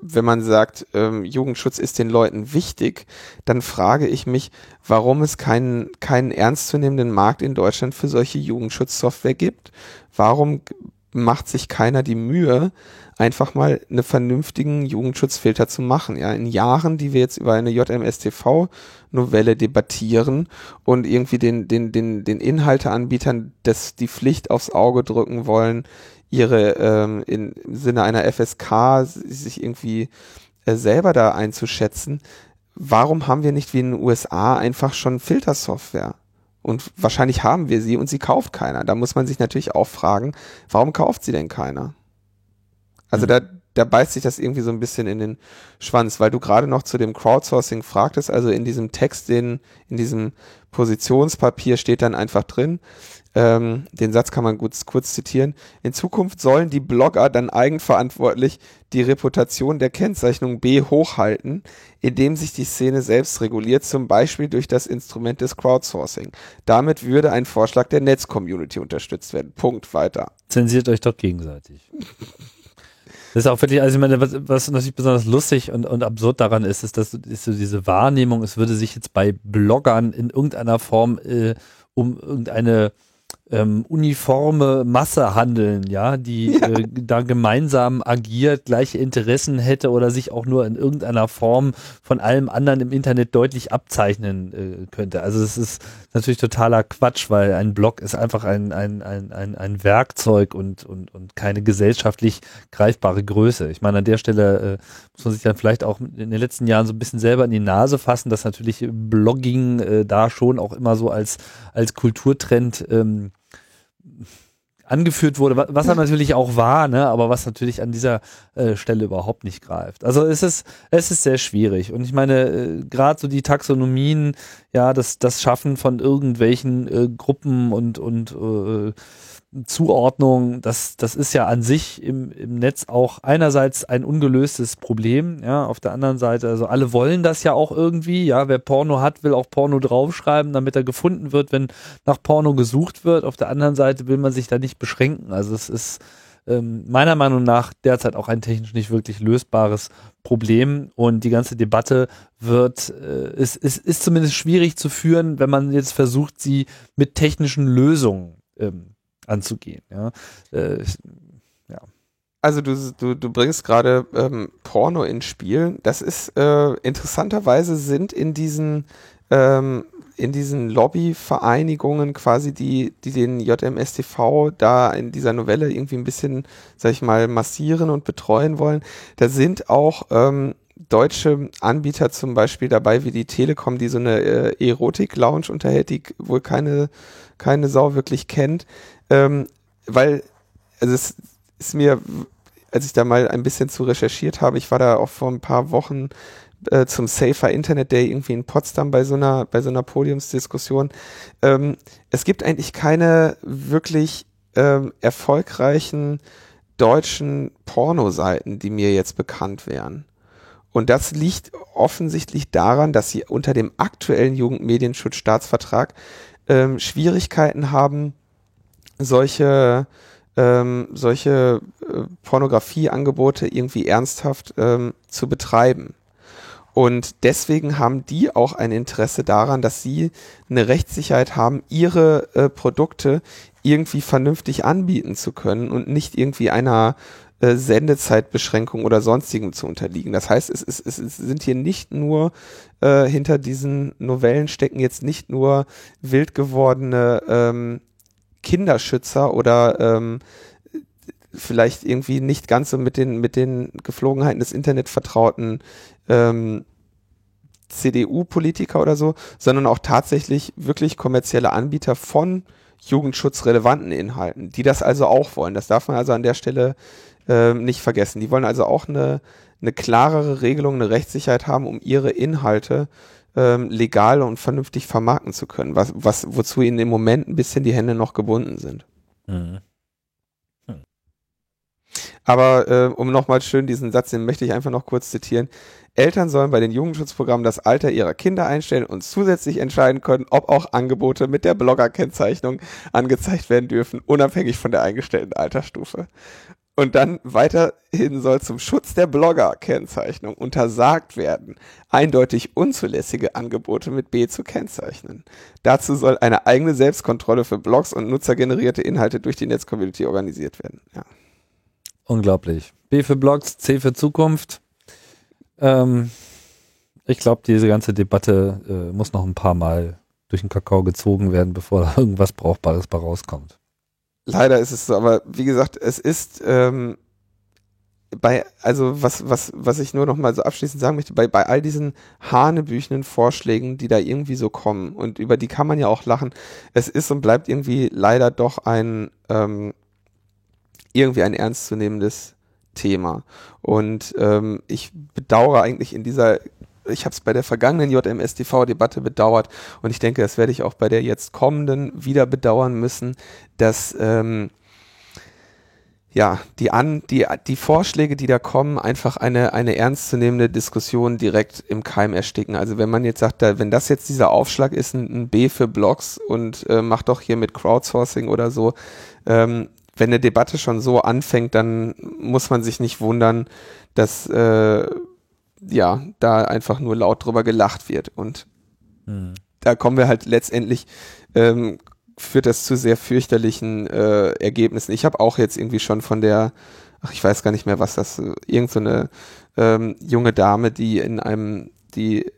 wenn man sagt, ähm, Jugendschutz ist den Leuten wichtig, dann frage ich mich, warum es keinen, keinen ernstzunehmenden Markt in Deutschland für solche Jugendschutzsoftware gibt. Warum macht sich keiner die Mühe, einfach mal einen vernünftigen Jugendschutzfilter zu machen. Ja, in Jahren, die wir jetzt über eine JMSTV-Novelle debattieren und irgendwie den, den, den, den Inhalteanbietern das, die Pflicht aufs Auge drücken wollen, ihre ähm, in, im Sinne einer FSK sich irgendwie äh, selber da einzuschätzen. Warum haben wir nicht wie in den USA einfach schon Filtersoftware? Und wahrscheinlich haben wir sie und sie kauft keiner. Da muss man sich natürlich auch fragen, warum kauft sie denn keiner? Also mhm. da, da beißt sich das irgendwie so ein bisschen in den Schwanz, weil du gerade noch zu dem Crowdsourcing fragtest, also in diesem Text, den, in diesem Positionspapier steht dann einfach drin, ähm, den Satz kann man gut, kurz zitieren. In Zukunft sollen die Blogger dann eigenverantwortlich die Reputation der Kennzeichnung B hochhalten, indem sich die Szene selbst reguliert, zum Beispiel durch das Instrument des Crowdsourcing. Damit würde ein Vorschlag der Netzcommunity unterstützt werden. Punkt weiter. Zensiert euch doch gegenseitig. Das ist auch wirklich, also ich meine, was, was natürlich besonders lustig und, und absurd daran ist, ist, dass ist so diese Wahrnehmung, es würde sich jetzt bei Bloggern in irgendeiner Form äh, um irgendeine ähm, uniforme Masse handeln, ja, die ja. Äh, da gemeinsam agiert, gleiche Interessen hätte oder sich auch nur in irgendeiner Form von allem anderen im Internet deutlich abzeichnen äh, könnte. Also es ist natürlich totaler Quatsch, weil ein Blog ist einfach ein, ein, ein, ein, ein Werkzeug und, und, und keine gesellschaftlich greifbare Größe. Ich meine, an der Stelle äh, muss man sich dann vielleicht auch in den letzten Jahren so ein bisschen selber in die Nase fassen, dass natürlich Blogging äh, da schon auch immer so als, als Kulturtrend ähm, angeführt wurde, was er natürlich auch war, ne, aber was natürlich an dieser äh, Stelle überhaupt nicht greift. Also es ist es ist sehr schwierig und ich meine äh, gerade so die Taxonomien, ja, das das Schaffen von irgendwelchen äh, Gruppen und und äh, Zuordnung, das, das ist ja an sich im, im Netz auch einerseits ein ungelöstes Problem, ja, auf der anderen Seite, also alle wollen das ja auch irgendwie, ja, wer Porno hat, will auch Porno draufschreiben, damit er gefunden wird, wenn nach Porno gesucht wird. Auf der anderen Seite will man sich da nicht beschränken. Also es ist ähm, meiner Meinung nach derzeit auch ein technisch nicht wirklich lösbares Problem und die ganze Debatte wird, äh, ist, ist, ist zumindest schwierig zu führen, wenn man jetzt versucht, sie mit technischen Lösungen ähm, anzugehen. Ja. Äh, ja. Also du, du, du bringst gerade ähm, Porno ins Spiel. Das ist äh, interessanterweise sind in diesen ähm, in diesen Lobbyvereinigungen quasi, die, die den JMSTV da in dieser Novelle irgendwie ein bisschen, sag ich mal, massieren und betreuen wollen, da sind auch ähm, deutsche Anbieter zum Beispiel dabei, wie die Telekom, die so eine äh, Erotik-Lounge unterhält, die wohl keine, keine Sau wirklich kennt ähm, weil, also es ist mir, als ich da mal ein bisschen zu recherchiert habe, ich war da auch vor ein paar Wochen äh, zum Safer Internet Day irgendwie in Potsdam bei so einer, bei so einer Podiumsdiskussion. Ähm, es gibt eigentlich keine wirklich ähm, erfolgreichen deutschen Pornoseiten, die mir jetzt bekannt wären. Und das liegt offensichtlich daran, dass sie unter dem aktuellen Jugendmedienschutzstaatsvertrag ähm, Schwierigkeiten haben, solche ähm, solche äh, Pornografieangebote irgendwie ernsthaft ähm, zu betreiben. Und deswegen haben die auch ein Interesse daran, dass sie eine Rechtssicherheit haben, ihre äh, Produkte irgendwie vernünftig anbieten zu können und nicht irgendwie einer äh, Sendezeitbeschränkungen oder sonstigem zu unterliegen. Das heißt, es, es, es sind hier nicht nur äh, hinter diesen Novellen stecken jetzt nicht nur wild gewordene ähm, Kinderschützer oder ähm, vielleicht irgendwie nicht ganz so mit den, mit den Geflogenheiten des Internet vertrauten ähm, CDU-Politiker oder so, sondern auch tatsächlich wirklich kommerzielle Anbieter von jugendschutzrelevanten Inhalten, die das also auch wollen. Das darf man also an der Stelle ähm, nicht vergessen. Die wollen also auch eine, eine klarere Regelung, eine Rechtssicherheit haben, um ihre Inhalte ähm, legal und vernünftig vermarkten zu können, was, was, wozu ihnen im Moment ein bisschen die Hände noch gebunden sind. Mhm. Hm. Aber äh, um nochmal schön diesen Satz, den möchte ich einfach noch kurz zitieren. Eltern sollen bei den Jugendschutzprogrammen das Alter ihrer Kinder einstellen und zusätzlich entscheiden können, ob auch Angebote mit der Blogger-Kennzeichnung angezeigt werden dürfen, unabhängig von der eingestellten Altersstufe. Und dann weiterhin soll zum Schutz der Blogger-Kennzeichnung untersagt werden, eindeutig unzulässige Angebote mit B zu kennzeichnen. Dazu soll eine eigene Selbstkontrolle für Blogs und nutzergenerierte Inhalte durch die Netzcommunity organisiert werden. Ja. Unglaublich. B für Blogs, C für Zukunft. Ähm, ich glaube, diese ganze Debatte äh, muss noch ein paar Mal durch den Kakao gezogen werden, bevor da irgendwas Brauchbares bei rauskommt. Leider ist es so, aber wie gesagt, es ist ähm, bei, also was, was, was ich nur noch mal so abschließend sagen möchte, bei, bei all diesen hanebüchenden Vorschlägen, die da irgendwie so kommen und über die kann man ja auch lachen, es ist und bleibt irgendwie leider doch ein, ähm, irgendwie ein ernstzunehmendes Thema. Und ähm, ich bedauere eigentlich in dieser ich habe es bei der vergangenen JMS-TV-Debatte bedauert und ich denke, das werde ich auch bei der jetzt kommenden wieder bedauern müssen, dass ähm, ja, die, an, die, die Vorschläge, die da kommen, einfach eine, eine ernstzunehmende Diskussion direkt im Keim ersticken. Also wenn man jetzt sagt, da, wenn das jetzt dieser Aufschlag ist, ein, B für Blogs und äh, macht doch hier mit Crowdsourcing oder so, ähm, wenn eine Debatte schon so anfängt, dann muss man sich nicht wundern, dass äh, ja, da einfach nur laut drüber gelacht wird. Und mhm. da kommen wir halt letztendlich, ähm, führt das zu sehr fürchterlichen äh, Ergebnissen. Ich habe auch jetzt irgendwie schon von der, ach, ich weiß gar nicht mehr, was das, äh, irgend so eine ähm, junge Dame, die in einem, die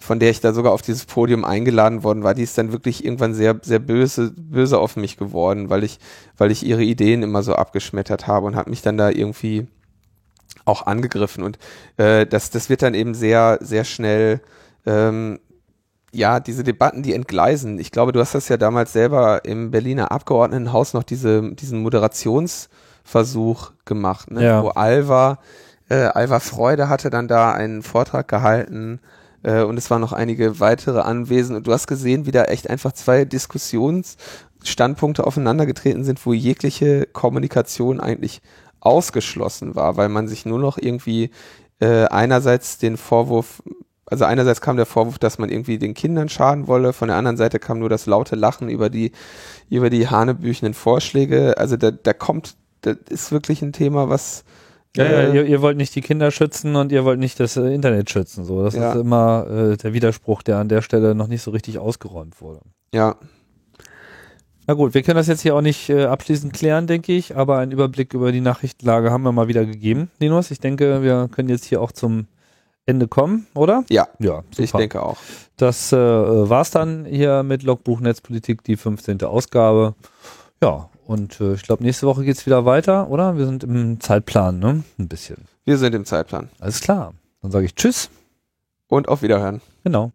von der ich da sogar auf dieses Podium eingeladen worden war, die ist dann wirklich irgendwann sehr, sehr böse, böse auf mich geworden, weil ich, weil ich ihre Ideen immer so abgeschmettert habe und hat mich dann da irgendwie auch angegriffen und äh, das, das wird dann eben sehr, sehr schnell, ähm, ja, diese Debatten, die entgleisen. Ich glaube, du hast das ja damals selber im Berliner Abgeordnetenhaus noch diese, diesen Moderationsversuch gemacht, ne? ja. wo Alva, äh, Alva Freude hatte dann da einen Vortrag gehalten äh, und es waren noch einige weitere anwesend und du hast gesehen, wie da echt einfach zwei Diskussionsstandpunkte aufeinandergetreten sind, wo jegliche Kommunikation eigentlich ausgeschlossen war, weil man sich nur noch irgendwie äh, einerseits den Vorwurf, also einerseits kam der Vorwurf, dass man irgendwie den Kindern schaden wolle, von der anderen Seite kam nur das laute Lachen über die, über die hanebüchenden Vorschläge. Also da, da kommt, das ist wirklich ein Thema, was ja, ja äh, ihr, ihr, wollt nicht die Kinder schützen und ihr wollt nicht das äh, Internet schützen. So, das ja. ist immer äh, der Widerspruch, der an der Stelle noch nicht so richtig ausgeräumt wurde. Ja, na gut, wir können das jetzt hier auch nicht äh, abschließend klären, denke ich, aber einen Überblick über die Nachrichtenlage haben wir mal wieder gegeben, Linus. Ich denke, wir können jetzt hier auch zum Ende kommen, oder? Ja, ja super. ich denke auch. Das äh, war's dann hier mit Logbuch Netzpolitik, die 15. Ausgabe. Ja, und äh, ich glaube, nächste Woche geht's wieder weiter, oder? Wir sind im Zeitplan, ne? Ein bisschen. Wir sind im Zeitplan. Alles klar. Dann sage ich Tschüss. Und auf Wiederhören. Genau.